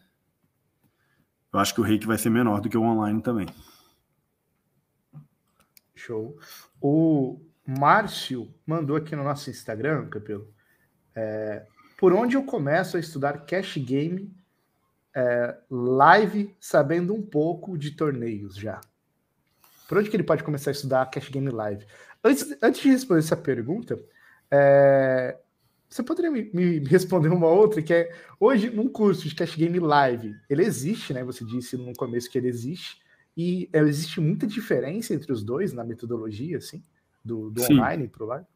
eu acho que o rake vai ser menor do que o online também. Show. O Márcio mandou aqui no nosso Instagram, Capelo, é, por onde eu começo a estudar cash game é, live, sabendo um pouco de torneios já? Por onde que ele pode começar a estudar cash game live? Antes, antes de responder essa pergunta, é, você poderia me, me, responder uma outra, que é, hoje, num curso de cash game live, ele existe, né? Você disse no começo que ele existe, e é, existe muita diferença entre os dois na metodologia, assim, do, do online para o live?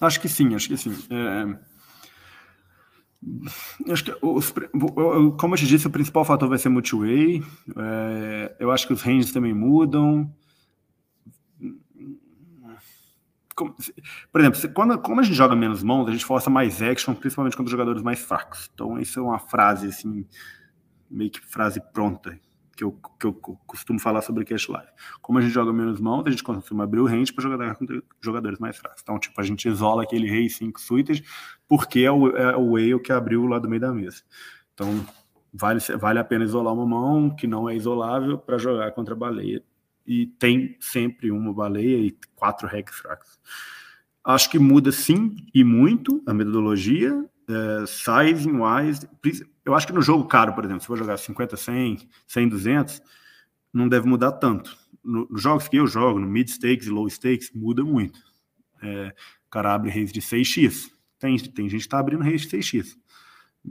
Acho que sim, acho que sim. É, Acho que os, como eu te disse, o principal fator vai ser multi-way. É, eu acho que os ranges também mudam. Por exemplo, quando, como a gente joga menos mãos, a gente força mais action, principalmente contra jogadores mais fracos. Então, isso é uma frase, assim, meio que frase pronta que eu, que eu costumo falar sobre Cash Live. Como a gente joga menos mãos, a gente costuma abrir o range para jogar contra jogadores mais fracos. Então, tipo, a gente isola aquele rei 5 suítes porque é o, é o whale que abriu lá do meio da mesa. Então, vale, vale a pena isolar uma mão que não é isolável para jogar contra a baleia. E tem sempre uma baleia e quatro hacks fracos. Acho que muda sim e muito a metodologia, é, sizing wise, eu acho que no jogo caro, por exemplo, se for jogar 50, 100, 100, 200, não deve mudar tanto. Nos no jogos que eu jogo, no mid stakes e low stakes, muda muito. É, o cara abre raise de 6x. Tem, tem gente que está abrindo raise de 6x.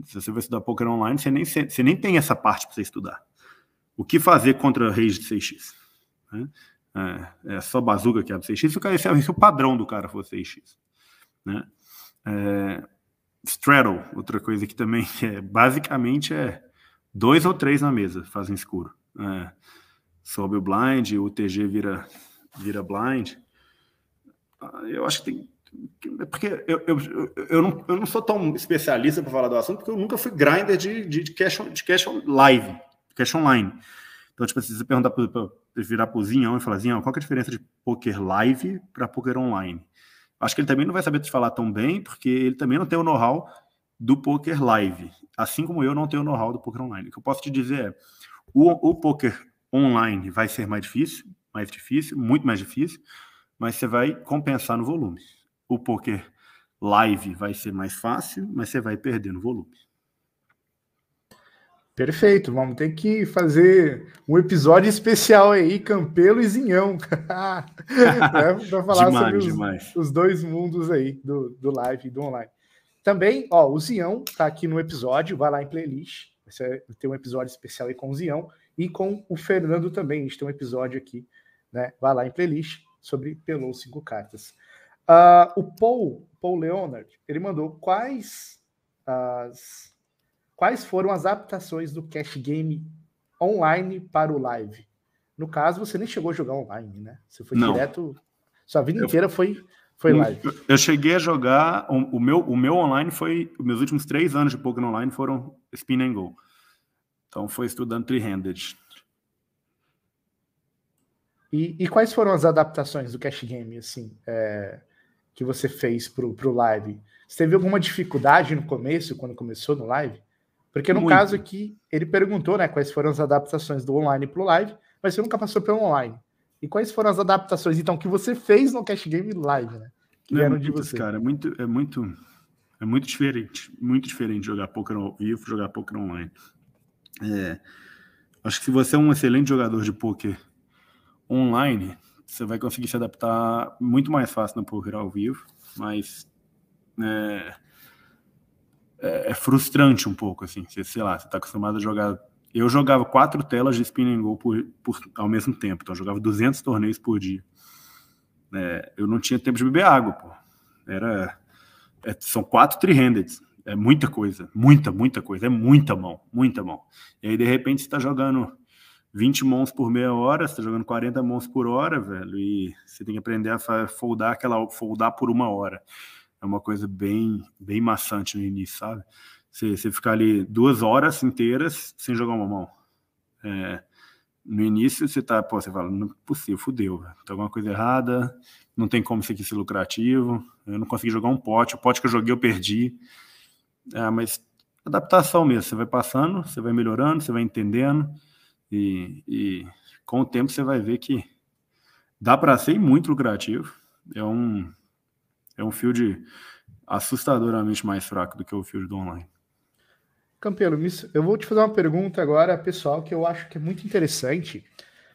Se você vai estudar poker online, você nem, você nem tem essa parte para você estudar. O que fazer contra raise de 6x? Né? É, é, só bazuca que abre 6x, esse é, é o padrão do cara for 6x. Né? É, straddle, outra coisa que também (laughs) é basicamente é dois ou três na mesa fazem escuro. É, sobe o blind, o TG vira, vira blind. Ah, eu acho que tem. Porque eu, eu, eu, não, eu não sou tão especialista para falar do assunto, porque eu nunca fui grinder de, de, de, cash, de cash live, cash online. Então, tipo, se você perguntar para virar para o Zinhão e falar, Zinhão, qual é a diferença de poker live para poker online? Acho que ele também não vai saber te falar tão bem, porque ele também não tem o know-how do poker live, assim como eu não tenho o know-how do poker online. O que eu posso te dizer é, o, o poker online vai ser mais difícil, mais difícil, muito mais difícil, mas você vai compensar no volume. O poker live vai ser mais fácil, mas você vai perder no volume. Perfeito, vamos ter que fazer um episódio especial aí, Campelo e Zinhão, (laughs) né, para falar demais, sobre os, os, dois mundos aí, do, do live e do online. Também, ó, o Zião tá aqui no episódio, vai lá em playlist, vai ter um episódio especial aí com o Zião e com o Fernando também, a gente tem um episódio aqui, né, vai lá em playlist sobre Pelou Cinco Cartas. Uh, o Paul, Paul Leonard, ele mandou quais as quais foram as adaptações do Cash Game online para o live? No caso, você nem chegou a jogar online, né? Você foi Não. direto. Sua vida eu, inteira foi, foi live. Eu cheguei a jogar. O, o, meu, o meu online foi. Os meus últimos três anos de poker online foram spin and go. Então foi estudando three-handed. E, e, quais foram as adaptações do Cash Game, assim, é, que você fez para o live? Você teve alguma dificuldade no começo, quando começou no live? Porque no Muito. caso aqui, ele perguntou né, quais foram as adaptações do online para o live, mas você nunca passou pelo online. E quais foram as adaptações, então, que você fez no Cash Game Live, né? Que Não, eram de você. Cara, é muito, é muito, é muito diferente. Muito diferente jogar poker ao vivo, jogar poker online. É, acho que se você é um excelente jogador de poker online, você vai conseguir se adaptar muito mais fácil no poker ao vivo, mas é, é, é, frustrante um pouco, assim. Você, sei lá, você tá acostumado a jogar. Eu jogava quatro telas de spinning goal por, por, ao mesmo tempo, então eu jogava 200 torneios por dia. É, eu não tinha tempo de beber água, pô. Era, é, são quatro three-handed. É muita coisa, muita, muita coisa. É muita mão, muita mão. E aí, de repente, você tá jogando 20 mãos por meia hora, você tá jogando 40 mãos por hora, velho, e você tem que aprender a foldar aquela foldar por uma hora é uma coisa bem, bem maçante no início, sabe? Você, você ficar ali duas horas inteiras sem jogar uma mão. É, no início você tá, pô, você fala, não é possível, fudeu, tem alguma coisa errada, não tem como isso aqui ser lucrativo, eu não consegui jogar um pote, o pote que eu joguei eu perdi. É, mas adaptação mesmo, você vai passando, você vai melhorando, você vai entendendo, e, e com o tempo você vai ver que dá para ser muito lucrativo. É um, é um field assustadoramente mais fraco do que o field do online. Campelo, eu vou te fazer uma pergunta agora, pessoal, que eu acho que é muito interessante,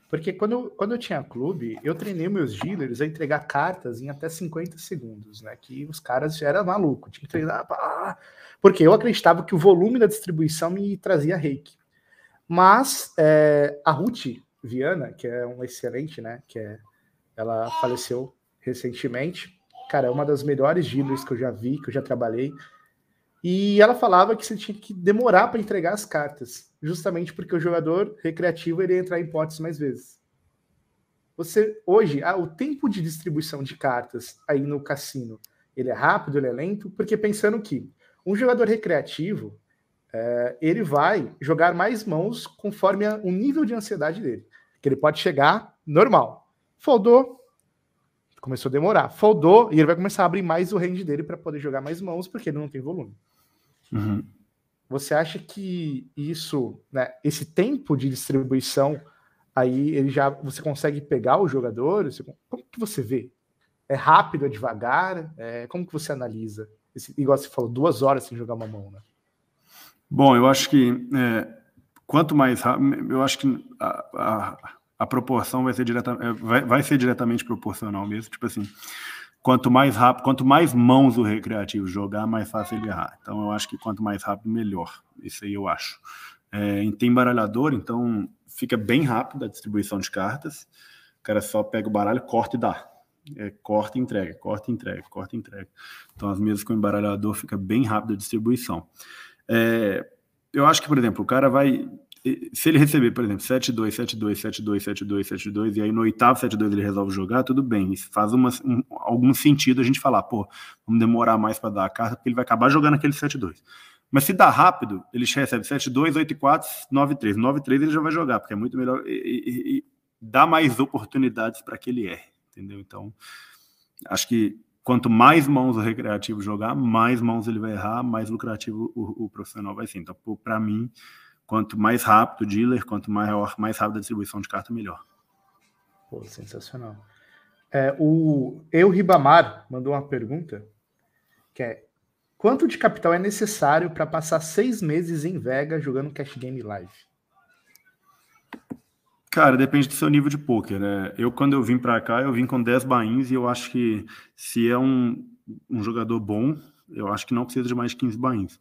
porque quando eu, quando eu tinha clube, eu treinei meus dealers a entregar cartas em até 50 segundos, né? Que os caras já eram malucos, tinha que treinar, pá, porque eu acreditava que o volume da distribuição me trazia reiki. Mas é, a Ruth Viana, que é um excelente, né? Que é, ela faleceu recentemente cara, é uma das melhores dealers que eu já vi, que eu já trabalhei. E ela falava que você tinha que demorar para entregar as cartas, justamente porque o jogador recreativo iria entrar em potes mais vezes. Você hoje, ah, o tempo de distribuição de cartas aí no cassino, ele é rápido, ele é lento, porque pensando que um jogador recreativo é, ele vai jogar mais mãos conforme a, o nível de ansiedade dele, que ele pode chegar normal. Foldou, começou a demorar. Foldou e ele vai começar a abrir mais o range dele para poder jogar mais mãos, porque ele não tem volume. Uhum. Você acha que isso, né, esse tempo de distribuição, aí ele já você consegue pegar o jogador? Você, como que você vê? É rápido, é devagar? É, como que você analisa? Esse, igual você falou, duas horas sem jogar uma mão, né? Bom, eu acho que é, quanto mais rápido, eu acho que a, a a proporção vai ser, direta, é, vai, vai ser diretamente proporcional mesmo. Tipo assim, quanto mais rápido, quanto mais mãos o recreativo jogar, mais fácil ele errar. Então eu acho que quanto mais rápido, melhor. Isso aí eu acho. É, tem baralhador, então fica bem rápido a distribuição de cartas. O cara só pega o baralho, corta e dá. É, corta e entrega, corta e entrega, corta e entrega. Então as mesas com embaralhador fica bem rápido a distribuição. É, eu acho que, por exemplo, o cara vai se ele receber, por exemplo, 7-2, 7-2, 7-2, 7-2, 7-2, e aí no oitavo 7-2 ele resolve jogar, tudo bem. Isso faz uma, um, algum sentido a gente falar, pô, vamos demorar mais para dar a carta, porque ele vai acabar jogando aquele 7-2. Mas se dá rápido, ele recebe 7-2, 8-4, 9-3. 9-3 ele já vai jogar, porque é muito melhor e, e, e dá mais oportunidades para que ele erre, entendeu? Então, acho que quanto mais mãos o recreativo jogar, mais mãos ele vai errar, mais lucrativo o, o profissional vai ser. Então, para mim, quanto mais rápido o dealer, quanto maior, mais rápida a distribuição de carta, melhor. Pô, sensacional. É, o Eu Ribamar mandou uma pergunta que é quanto de capital é necessário para passar seis meses em Vega jogando Cash Game Live? Cara, depende do seu nível de poker, né? Eu, quando eu vim para cá, eu vim com 10 bains e eu acho que se é um, um jogador bom, eu acho que não precisa de mais de 15 bains.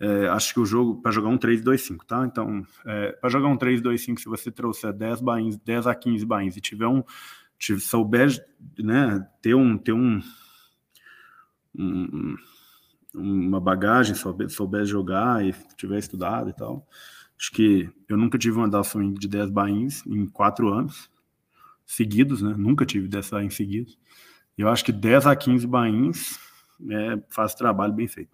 É, acho que o jogo, para jogar um 3-2-5, tá? Então, é, para jogar um 3-2-5, se você trouxer 10 bains, 10 a 15 bains e tiver um, tiver, souber, né, ter um, ter um, um uma bagagem, souber, souber jogar e tiver estudado e tal, Acho que eu nunca tive uma down swing de 10 bains em quatro anos seguidos, né? Nunca tive 10 bains seguidos. Eu acho que 10 a 15 bains é, faz trabalho bem feito.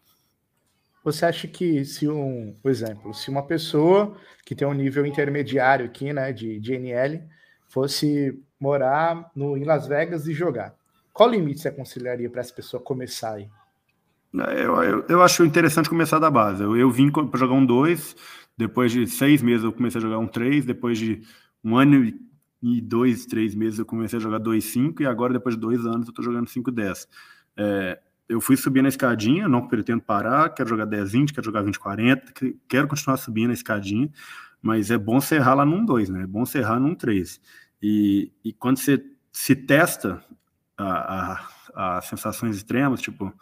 Você acha que se um, por exemplo, se uma pessoa que tem um nível intermediário aqui, né, de, de NL, fosse morar no, em Las Vegas e jogar, qual limite você aconselharia para essa pessoa começar aí? Eu, eu, eu, acho interessante começar da base. Eu, eu vim para jogar um 2, depois de seis meses eu comecei a jogar um 3, depois de um ano e dois, três meses eu comecei a jogar 2-5 e agora depois de dois anos eu estou jogando 5-10. É, eu fui subindo a escadinha, não pretendo parar, quero jogar 10-20, quero jogar 20-40, quero continuar subindo a escadinha, mas é bom serrar lá num 2, né? É bom serrar num 3. E, e quando você se testa a, a, a sensações extremas, tipo,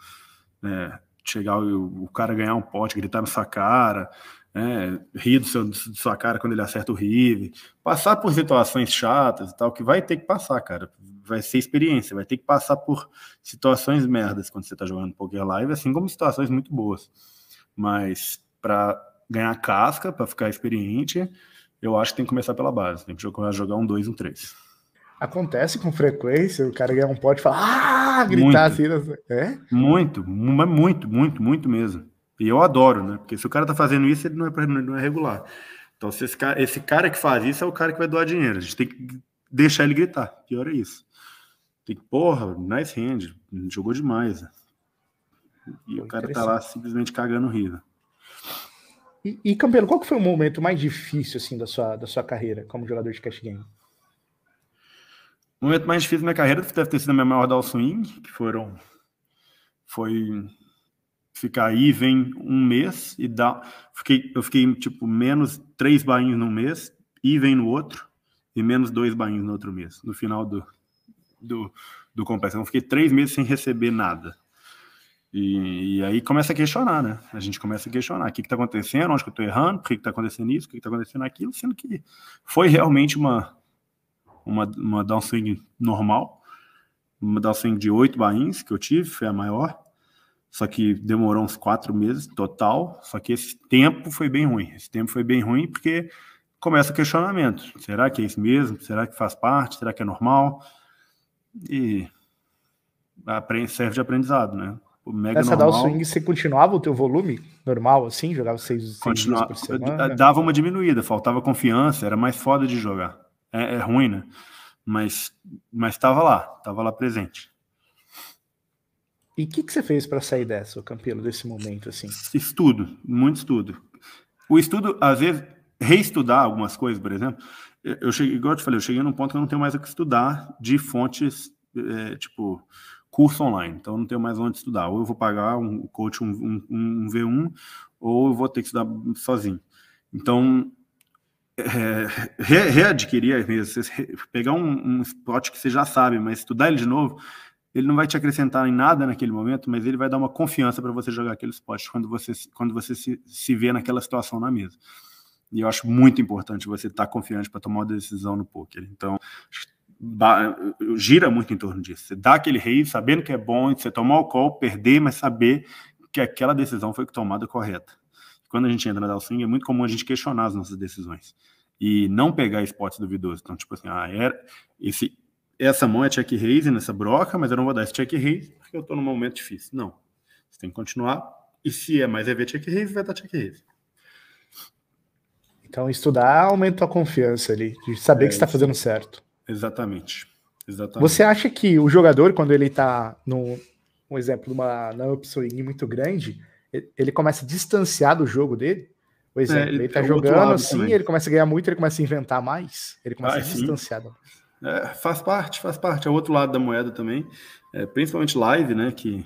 é, chegar o, o cara ganhar um pote, gritar na sua cara, né, rir do seu, da sua cara quando ele acerta o rive, passar por situações chatas e tal, que vai ter que passar, cara. Vai ser experiência, vai ter que passar por situações merdas quando você tá jogando Poker Live, assim como situações muito boas. Mas para ganhar casca, para ficar experiente, eu acho que tem que começar pela base, tem que jogar, um 2, um 3. Acontece com frequência, o cara ganha um pote e fala, ah, gritar muito, assim. É? Muito, muito, muito, muito mesmo. E eu adoro, né? Porque se o cara tá fazendo isso, ele não é, não é regular. Então, se esse cara, esse cara que faz isso é o cara que vai doar dinheiro. A gente tem que deixar ele gritar. Pior é isso. Tem que, porra, nice hand, jogou demais. E Pô, o cara tá lá simplesmente cagando riva. E, e Campelo, qual que foi o momento mais difícil assim da sua, da sua carreira como jogador de cash game? O momento mais difícil da minha carreira deve ter sido a minha maior down swing, que foram foi ficar aí, vem um mês e dá. Fiquei, eu fiquei tipo menos três bainhos no mês, e vem no outro, e menos dois bainhos no outro mês, no final do, do, do complexo. Então, fiquei três meses sem receber nada. E, e, aí começa a questionar, né? A gente começa a questionar o que está acontecendo, onde que eu estou errando, por que está acontecendo isso, por que está acontecendo aquilo, sendo que foi realmente uma, uma, uma downswing normal, uma downswing de oito bains que eu tive, foi a maior, só que demorou uns quatro meses total. Só que esse tempo foi bem ruim. Esse tempo foi bem ruim porque começa o questionamento: será que é isso mesmo? Será que faz parte? Será que é normal? E serve de aprendizado, né? O mega Essa normal, swing, você continuava o teu volume normal, assim? Jogava seis, seis por semana? Dava uma diminuída, faltava confiança, era mais foda de jogar. É, é ruim, né? Mas estava lá, estava lá presente. E o que, que você fez para sair dessa, Campelo, desse momento assim? Estudo, muito estudo. O estudo, às vezes, reestudar algumas coisas, por exemplo, eu cheguei, igual eu te falei, eu cheguei num ponto que eu não tenho mais o que estudar de fontes, é, tipo, curso online. Então, não tenho mais onde estudar. Ou eu vou pagar um coach, um, um, um V1, ou eu vou ter que estudar sozinho. Então, é, re, readquirir, pegar um, um spot que você já sabe, mas estudar ele de novo, ele não vai te acrescentar em nada naquele momento, mas ele vai dar uma confiança para você jogar aquele esporte quando você, quando você se, se vê naquela situação na mesa. E eu acho muito importante você estar tá confiante para tomar uma decisão no poker. Então, gira muito em torno disso. Você dá aquele rei sabendo que é bom, você tomar o call, perder, mas saber que aquela decisão foi tomada correta. Quando a gente entra na Down Swing, é muito comum a gente questionar as nossas decisões e não pegar spots duvidosos. Então, tipo assim, ah, era, esse, essa mão é check raise nessa broca, mas eu não vou dar esse check raise porque eu estou num momento difícil. Não. Você tem que continuar. E se é mais EV check raise, vai dar check raise. Então, estudar aumenta a confiança ali, de saber é, que está fazendo certo. Exatamente. Exatamente. Você acha que o jogador, quando ele está no, um exemplo, uma, na upswing muito grande, ele começa a distanciar do jogo dele. Por exemplo, é, ele, ele tá jogando assim, também. ele começa a ganhar muito, ele começa a inventar mais, ele começa ah, a distanciar. É, faz parte, faz parte. É o outro lado da moeda também, é, principalmente live, né? Que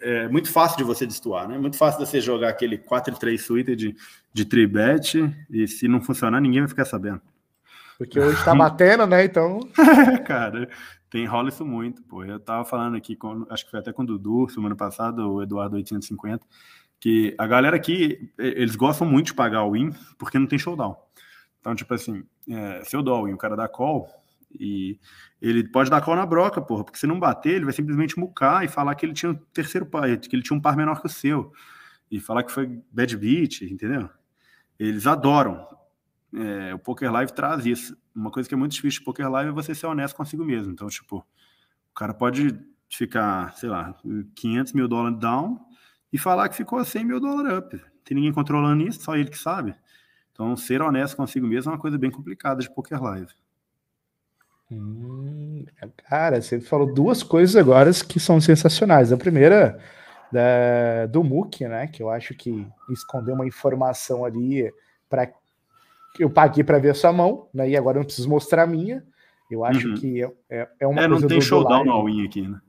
é, muito fácil de você destoar, né? Muito fácil de você jogar aquele 4-3 suíte de, de tribet e se não funcionar, ninguém vai ficar sabendo. Porque hoje tá batendo, né? Então. (laughs) Cara, tem rola isso muito, pô. Eu tava falando aqui, com, acho que foi até com o Dudu, semana passada, o Eduardo 850, que a galera aqui, eles gostam muito de pagar o win porque não tem showdown. Então, tipo assim, é, se eu dou o win, o cara dá call, e ele pode dar call na broca, porra, porque se não bater, ele vai simplesmente mucar e falar que ele tinha um terceiro par, que ele tinha um par menor que o seu. E falar que foi bad beat, entendeu? Eles adoram. É, o Poker Live traz isso. Uma coisa que é muito difícil de Poker Live é você ser honesto consigo mesmo. Então, tipo, o cara pode ficar, sei lá, 500 mil dólares down e falar que ficou 100 mil dólares up. Tem ninguém controlando isso, só ele que sabe. Então, ser honesto consigo mesmo é uma coisa bem complicada de Poker Live. Hum, cara, você falou duas coisas agora que são sensacionais. A primeira da, do MOOC, né? Que eu acho que escondeu uma informação ali para eu paguei para ver a sua mão, né? E agora eu não preciso mostrar a minha. Eu acho uhum. que é, é, é uma é, coisa. Não tem do, showdown no all aqui, né?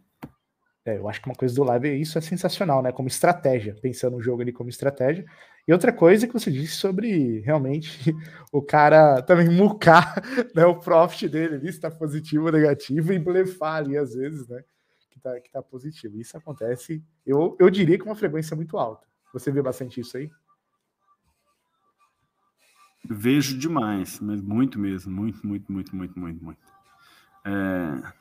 É, eu acho que uma coisa do live, isso é sensacional, né? Como estratégia, pensando no jogo ali como estratégia. E outra coisa que você disse sobre realmente (laughs) o cara também mucar (laughs) né, o profit dele ali, se tá positivo ou negativo, e blefar ali às vezes, né? Que tá, que tá positivo. Isso acontece, eu, eu diria que uma frequência muito alta. Você vê bastante isso aí? Vejo demais, mas muito mesmo, muito, muito, muito, muito, muito, muito. É,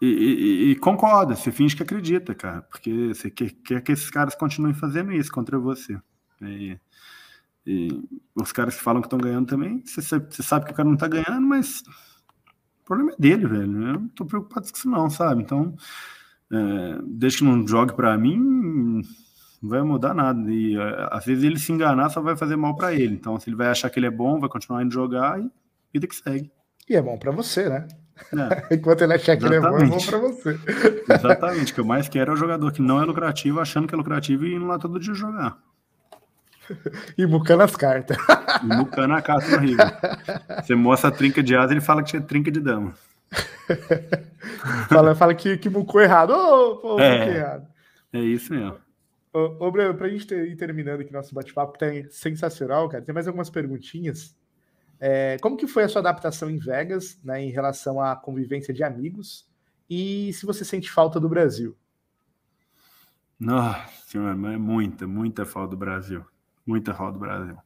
e, e, e, concorda, você finge que acredita, cara, porque você quer, quer que esses caras continuem fazendo isso contra você. E, e os caras que falam que estão ganhando também, você, você, sabe que o cara não tá ganhando, mas o problema é dele, velho. Eu não tô preocupado com isso, não, sabe? Então, é, desde que não jogue para mim, não vai mudar nada. E é, às vezes ele se enganar só vai fazer mal para ele. Então, se ele vai achar que ele é bom, vai continuar indo jogar e vida que segue. E é bom para você, né? É. (laughs) Enquanto ele achar que ele é bom, é bom pra você. Exatamente. O que eu mais quero é o jogador que não é lucrativo, achando que é lucrativo e indo lá todo dia jogar. E bucando as cartas. E bucando a carta no Rio. Você mostra a trinca de asa, ele fala que tinha trinca de dama. fala, fala que, que bucou errado. Ô, oh, pô, é, errado. É isso mesmo. Ô, ô Breno, pra gente ter, ir terminando aqui nosso bate-papo, que tá sensacional, cara, tem mais algumas perguntinhas. É, como que foi a sua adaptação em Vegas, né, em relação à convivência de amigos? E se você sente falta do Brasil? Nossa senhora, é muita, muita falta do Brasil. Muita falta do Brasil.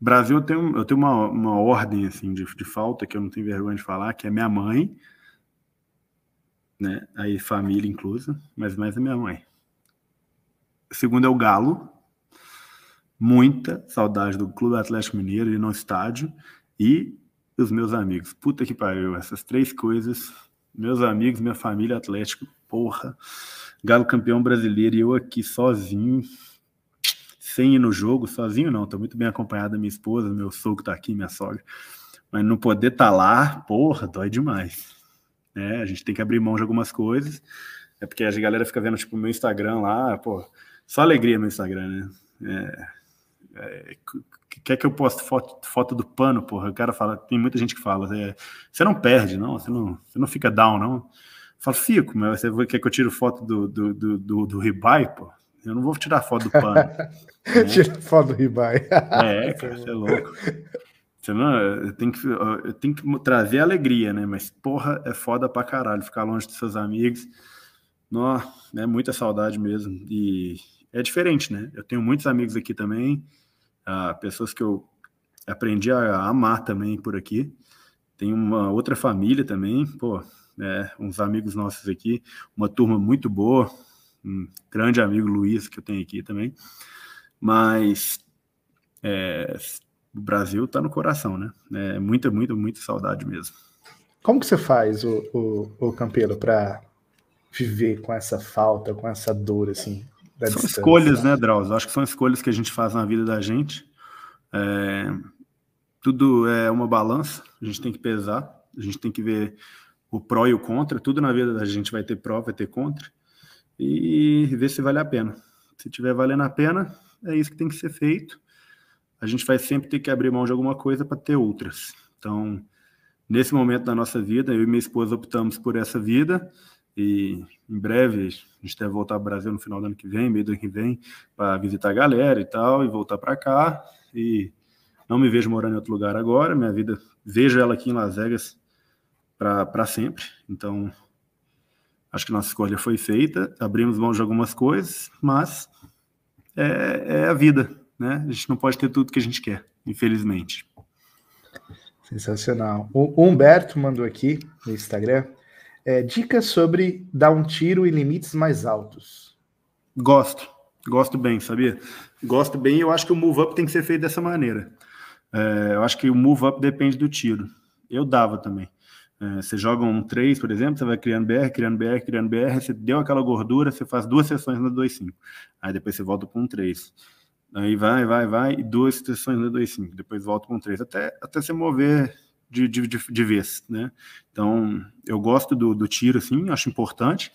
Brasil, eu tenho, eu tenho uma, uma ordem assim, de, de falta que eu não tenho vergonha de falar, que é minha mãe, né? Aí família inclusa, mas mais a minha mãe. Segundo é o Galo, muita saudade do Clube Atlético Mineiro e no estádio e os meus amigos. Puta que pariu, essas três coisas, meus amigos, minha família Atlético, porra. Galo campeão brasileiro e eu aqui sozinho, sem ir no jogo, sozinho não, tô muito bem acompanhado da minha esposa, meu sogro tá aqui, minha sogra. Mas não poder tá lá, porra, dói demais. É, a gente tem que abrir mão de algumas coisas. É porque a galera fica vendo, tipo, meu Instagram lá, pô, só alegria no Instagram, né? É, é, quer que eu poste foto, foto do pano, porra? O cara fala, tem muita gente que fala, é, você não perde, não, você não, você não fica down, não. Eu falo, fico, mas você quer que eu tire foto do, do, do, do, do ribai, pô? Eu não vou tirar foto do pano. (laughs) né? Tira foto do ribai. é, cara, você é louco. Você não, eu, tenho que, eu tenho que trazer alegria, né? Mas, porra, é foda pra caralho ficar longe dos seus amigos. Nossa, é muita saudade mesmo. E é diferente, né? Eu tenho muitos amigos aqui também uh, pessoas que eu aprendi a amar também por aqui. Tem uma outra família também, pô, é, uns amigos nossos aqui, uma turma muito boa, um grande amigo Luiz que eu tenho aqui também. Mas é, o Brasil está no coração, né? É muita, muita, muita saudade mesmo. Como que você faz, o, o, o Campelo, para viver com essa falta, com essa dor, assim? São distância. escolhas, né, Drauzio? Acho que são escolhas que a gente faz na vida da gente. É, tudo é uma balança, a gente tem que pesar, a gente tem que ver o pró e o contra, tudo na vida da gente vai ter pró, vai ter contra, e ver se vale a pena. Se tiver valendo a pena, é isso que tem que ser feito. A gente vai sempre ter que abrir mão de alguma coisa para ter outras. Então, nesse momento da nossa vida, eu e minha esposa optamos por essa vida e em breve a gente deve voltar ao Brasil no final do ano que vem, meio do ano que vem, para visitar a galera e tal, e voltar para cá. E não me vejo morando em outro lugar agora, minha vida, vejo ela aqui em Las Vegas para sempre. Então, acho que nossa escolha foi feita, abrimos mão de algumas coisas, mas é, é a vida, né? A gente não pode ter tudo que a gente quer, infelizmente. Sensacional. O Humberto mandou aqui no Instagram é, dicas sobre dar um tiro em limites mais altos. Gosto, gosto bem, sabia? Gosto bem. Eu acho que o move up tem que ser feito dessa maneira. É, eu acho que o move up depende do tiro. Eu dava também. É, você joga um 3, por exemplo, você vai criando BR, criando BR, criando BR, você deu aquela gordura, você faz duas sessões no 2.5. Aí depois você volta para um 3. Aí vai, vai, vai, e duas sessões no 2.5. Depois volta para um 3. Até, até você mover de, de, de, vez, né? Então, eu gosto do, do tiro, assim, acho importante,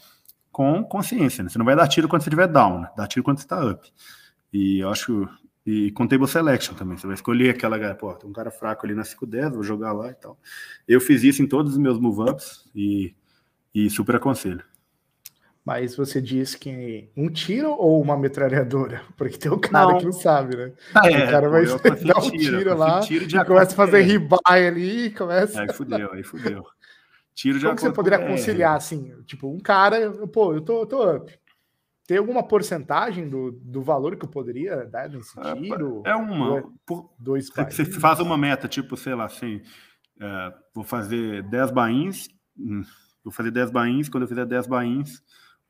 com consciência, né? Você não vai dar tiro quando você estiver down, né? Dá tiro quando você está up. E eu acho e com table selection também. Você vai escolher aquela, pô, tem um cara fraco ali na 510, vou jogar lá e tal. Eu fiz isso em todos os meus move-ups e, e super aconselho. Mas você diz que um tiro ou uma metralhadora? (laughs) Porque tem o cara não. que não sabe, né? Ah, é, o cara vai (laughs) dar um tiro, tiro lá tiro e começa a fazer ribai ali e começa... Aí (laughs) fudeu, aí fudeu. Tiro de Como que você poderia conciliar, assim? Tipo, um cara, pô, eu tô, eu tô up. Tem alguma porcentagem do, do valor que eu poderia dar nesse é, tiro? É uma. Por, dois você, você faz uma meta, tipo, sei lá, assim, é, vou fazer 10 bains, hum, vou fazer 10 bains, quando eu fizer 10 bains,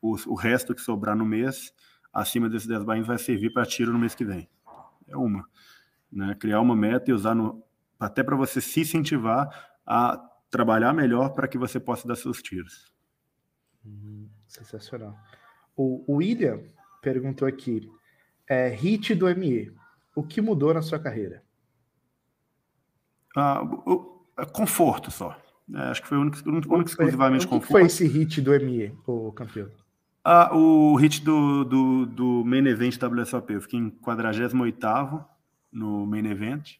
o, o resto que sobrar no mês, acima desses 10 bains, vai servir para tiro no mês que vem. É uma. Né? Criar uma meta e usar no, até para você se incentivar a trabalhar melhor para que você possa dar seus tiros. Hum, sensacional. O, William perguntou aqui: é, hit do ME, o que mudou na sua carreira? Ah, o, o, conforto só. É, acho que foi o único, único, único exclusivamente o que conforto. foi esse hit do ME, o campeão? Ah, o hit do, do, do Main Event WSOP. Eu fiquei em 48 no Main Event.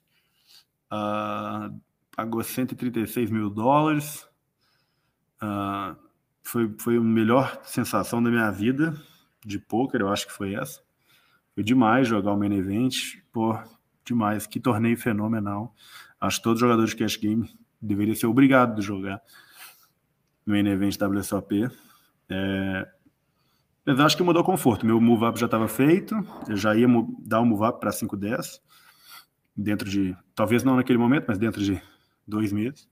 Uh, pagou 136 mil dólares. Uh, foi, foi a melhor sensação da minha vida de poker, eu acho que foi essa. Foi demais jogar o main event, pô, demais, que torneio fenomenal. Acho que todos os jogadores de cash game deveriam ser obrigados a jogar main event WSOP. É, mas acho que mudou o conforto. Meu move up já estava feito, eu já ia dar o um move up para 510 dentro de, talvez não naquele momento, mas dentro de dois meses.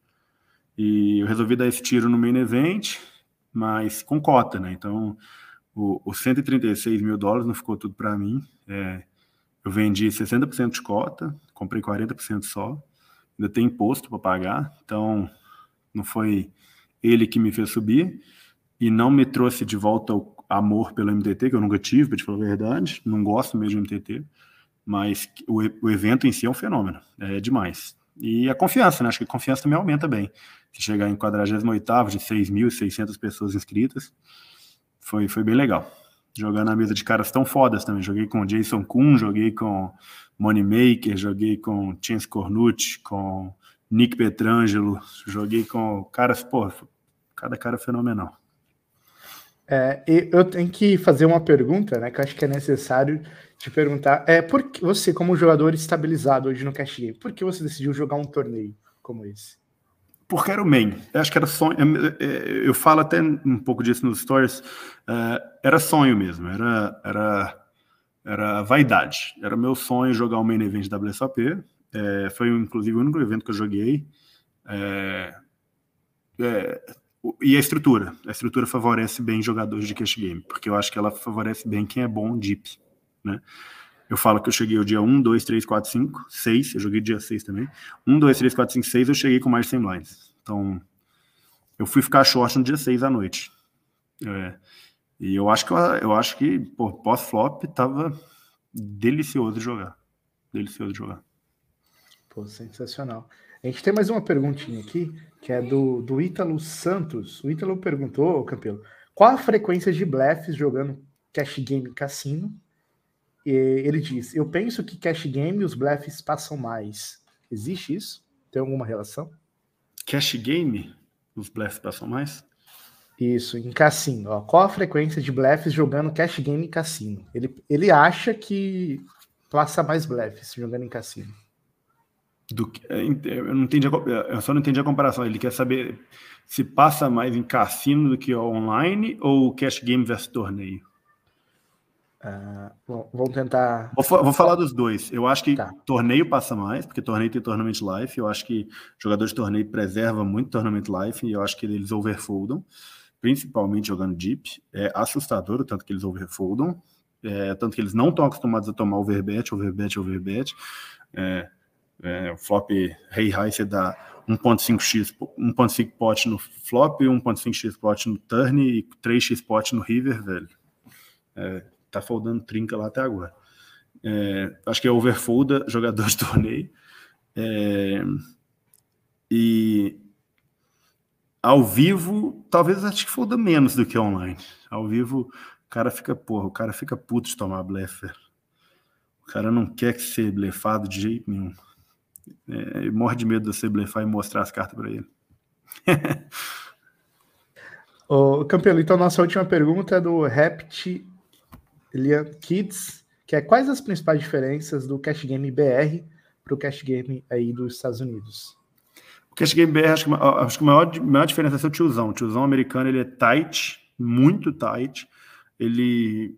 E eu resolvi dar esse tiro no main event mas com cota, né? Então, o, o 136 mil dólares não ficou tudo para mim. É, eu vendi 60% de cota, comprei 40% só. Ainda tem imposto para pagar, então não foi ele que me fez subir e não me trouxe de volta o amor pelo MTT, que eu nunca tive, para te falar a verdade. Não gosto mesmo de MTT, mas o, o evento em si é um fenômeno, é demais. E a confiança, né? Acho que a confiança também aumenta bem. Se chegar em 48 de 6.600 pessoas inscritas, foi, foi bem legal. Jogando na mesa de caras tão fodas também. Joguei com Jason Kuhn, joguei com Moneymaker, joguei com Chance Cornucci, com Nick Petrangelo, joguei com caras, pô, cada cara fenomenal. É, eu tenho que fazer uma pergunta, né? Que eu acho que é necessário te perguntar. É, por que você, como jogador estabilizado hoje no Cash Game, por que você decidiu jogar um torneio como esse? Porque era o main. Eu acho que era sonho. Eu falo até um pouco disso nos stories. É, era sonho mesmo. Era, era, era vaidade. Era meu sonho jogar o main event da WSOP. É, foi inclusive o único evento que eu joguei. É, é, e a estrutura. A estrutura favorece bem jogadores de cash game, porque eu acho que ela favorece bem quem é bom deep né? Eu falo que eu cheguei o dia 1, 2, 3, 4, 5, 6, eu joguei dia 6 também. 1, 2, 3, 4, 5, 6, eu cheguei com mais de 100 blinds. Então, eu fui ficar short no dia 6 à noite. É, e eu acho que, eu acho que pós-flop tava delicioso de jogar. Delicioso de jogar. Pô, sensacional. A gente tem mais uma perguntinha aqui, que é do, do Ítalo Santos. O Ítalo perguntou, Campelo, qual a frequência de blefs jogando cash game cassino? E ele diz: Eu penso que cash game os blefs passam mais. Existe isso? Tem alguma relação? Cash game? Os blefs passam mais? Isso, em cassino. Ó. Qual a frequência de blefs jogando cash game em cassino? Ele, ele acha que passa mais blefs jogando em cassino. Do, é, eu, não entendi a, eu só não entendi a comparação. Ele quer saber se passa mais em cassino do que online ou cash game versus torneio? Uh, bom, vamos tentar. Vou, vou, falar dos dois. Eu acho que tá. torneio passa mais, porque torneio tem Tournament Life. Eu acho que jogador de torneio preserva muito Tournament Life e eu acho que eles overfoldam principalmente jogando deep, é assustador o tanto que eles overfoldam, é, tanto que eles não estão acostumados a tomar overbet, overbet, overbet. É, é, o flop rei high você dá 1.5x, 1.5 pot no flop, 1.5x pot no turn e 3x pot no river, velho. É, tá foldando trinca lá até agora. É, acho que é overfolda (laughs) jogador de torneio. É, e ao vivo, talvez acho que foda menos do que online. Ao vivo, o cara fica, porra, o cara fica puto de tomar blefer. O cara não quer que ser blefado de jeito nenhum. É, morre de medo de você blefar e mostrar as cartas para ele. (laughs) Ô, Campelo, então nossa última pergunta é do Rept Kids, que é quais as principais diferenças do Cash Game BR para o Cash Game aí dos Estados Unidos? Cash Game BR, acho que, acho que a maior, maior diferença é o tiozão. O tiozão americano, ele é tight, muito tight. Ele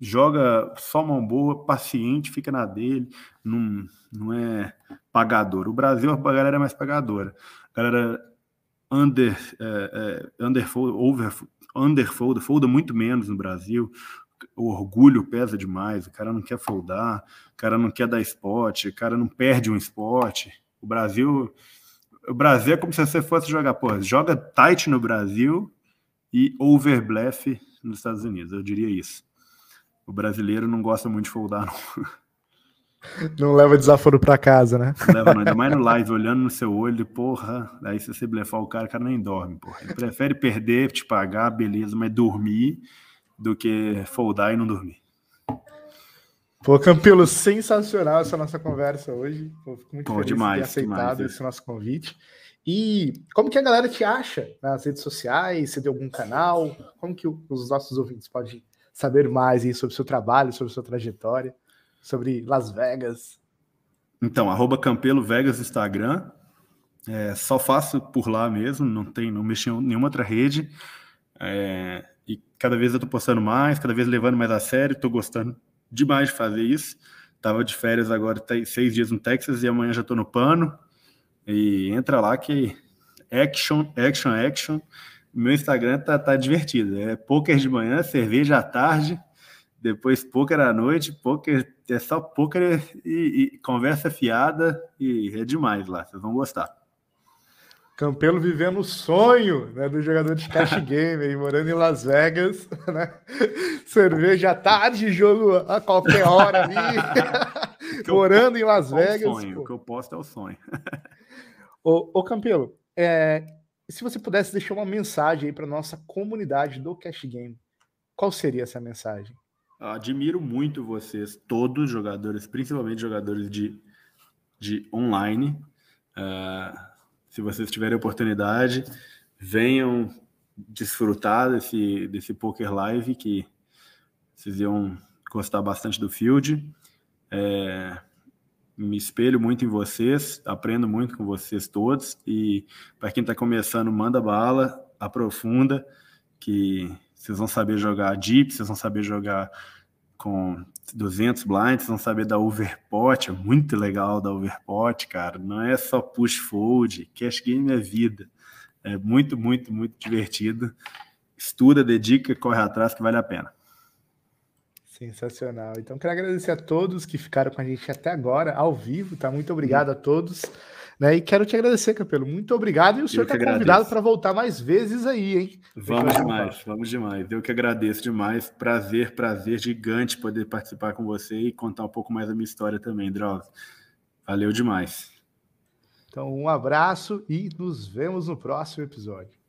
joga só mão boa, paciente, fica na dele, não, não é pagador. O Brasil, a galera é mais pagadora. A galera under, é, é, underfold, over, underfold, folda muito menos no Brasil. O orgulho pesa demais, o cara não quer foldar, o cara não quer dar spot, o cara não perde um spot. O Brasil o Brasil é como se você fosse jogar, pô, joga tight no Brasil e over blefe nos Estados Unidos, eu diria isso. O brasileiro não gosta muito de foldar, não. (laughs) Não leva desaforo para casa, né? Não leva, não. Ainda mais no (laughs) live, olhando no seu olho, porra. Aí se você blefar o cara, o cara nem dorme, porra. Ele prefere perder, te pagar, beleza, mas dormir do que foldar e não dormir. Pô, Campilo, sensacional essa nossa conversa hoje. Pô, fico muito Pô, feliz demais, de ter aceitado demais, esse nosso convite. E como que a galera te acha nas redes sociais? Você tem algum canal? Como que os nossos ouvintes podem saber mais sobre o seu trabalho, sobre a sua trajetória, sobre Las Vegas? Então, arroba Campelo Vegas Instagram. É, só faço por lá mesmo, não tem, não mexi em nenhuma outra rede. É, e cada vez eu tô postando mais, cada vez levando mais a sério, tô gostando demais de fazer isso. Tava de férias agora, seis dias no Texas e amanhã já tô no pano. E entra lá que action, action, action. Meu Instagram tá, tá divertido. É poker de manhã, cerveja à tarde, depois poker à noite, poker é só poker e, e conversa fiada e é demais lá. Vocês vão gostar. Campelo vivendo o sonho né, do jogador de cash (laughs) game, aí, morando em Las Vegas, (laughs) né? cerveja à tarde, jogo a qualquer hora ali, (laughs) morando em Las Vegas. O, sonho, o que eu posto é o sonho. ô, ô Campelo, é, se você pudesse deixar uma mensagem aí para nossa comunidade do cash game, qual seria essa mensagem? Eu admiro muito vocês, todos jogadores, principalmente jogadores de, de online. Uh, se vocês tiverem oportunidade, venham desfrutar desse, desse Poker Live, que vocês iam gostar bastante do Field. É, me espelho muito em vocês, aprendo muito com vocês todos. E para quem está começando, manda bala, aprofunda, que vocês vão saber jogar deep, vocês vão saber jogar com 200 blinds, vocês vão saber da overpot, é muito legal da overpot, cara. Não é só push fold, cash game é vida. É muito, muito, muito divertido. Estuda, dedica, corre atrás que vale a pena. Sensacional. Então, quero agradecer a todos que ficaram com a gente até agora, ao vivo, tá? Muito obrigado a todos. Né? E quero te agradecer, Capelo. Muito obrigado. E o senhor está convidado para voltar mais vezes aí, hein? Vamos demais, vamos demais. Eu que agradeço demais. Prazer, prazer gigante poder participar com você e contar um pouco mais da minha história também, Drauzio. Valeu demais. Então, um abraço e nos vemos no próximo episódio.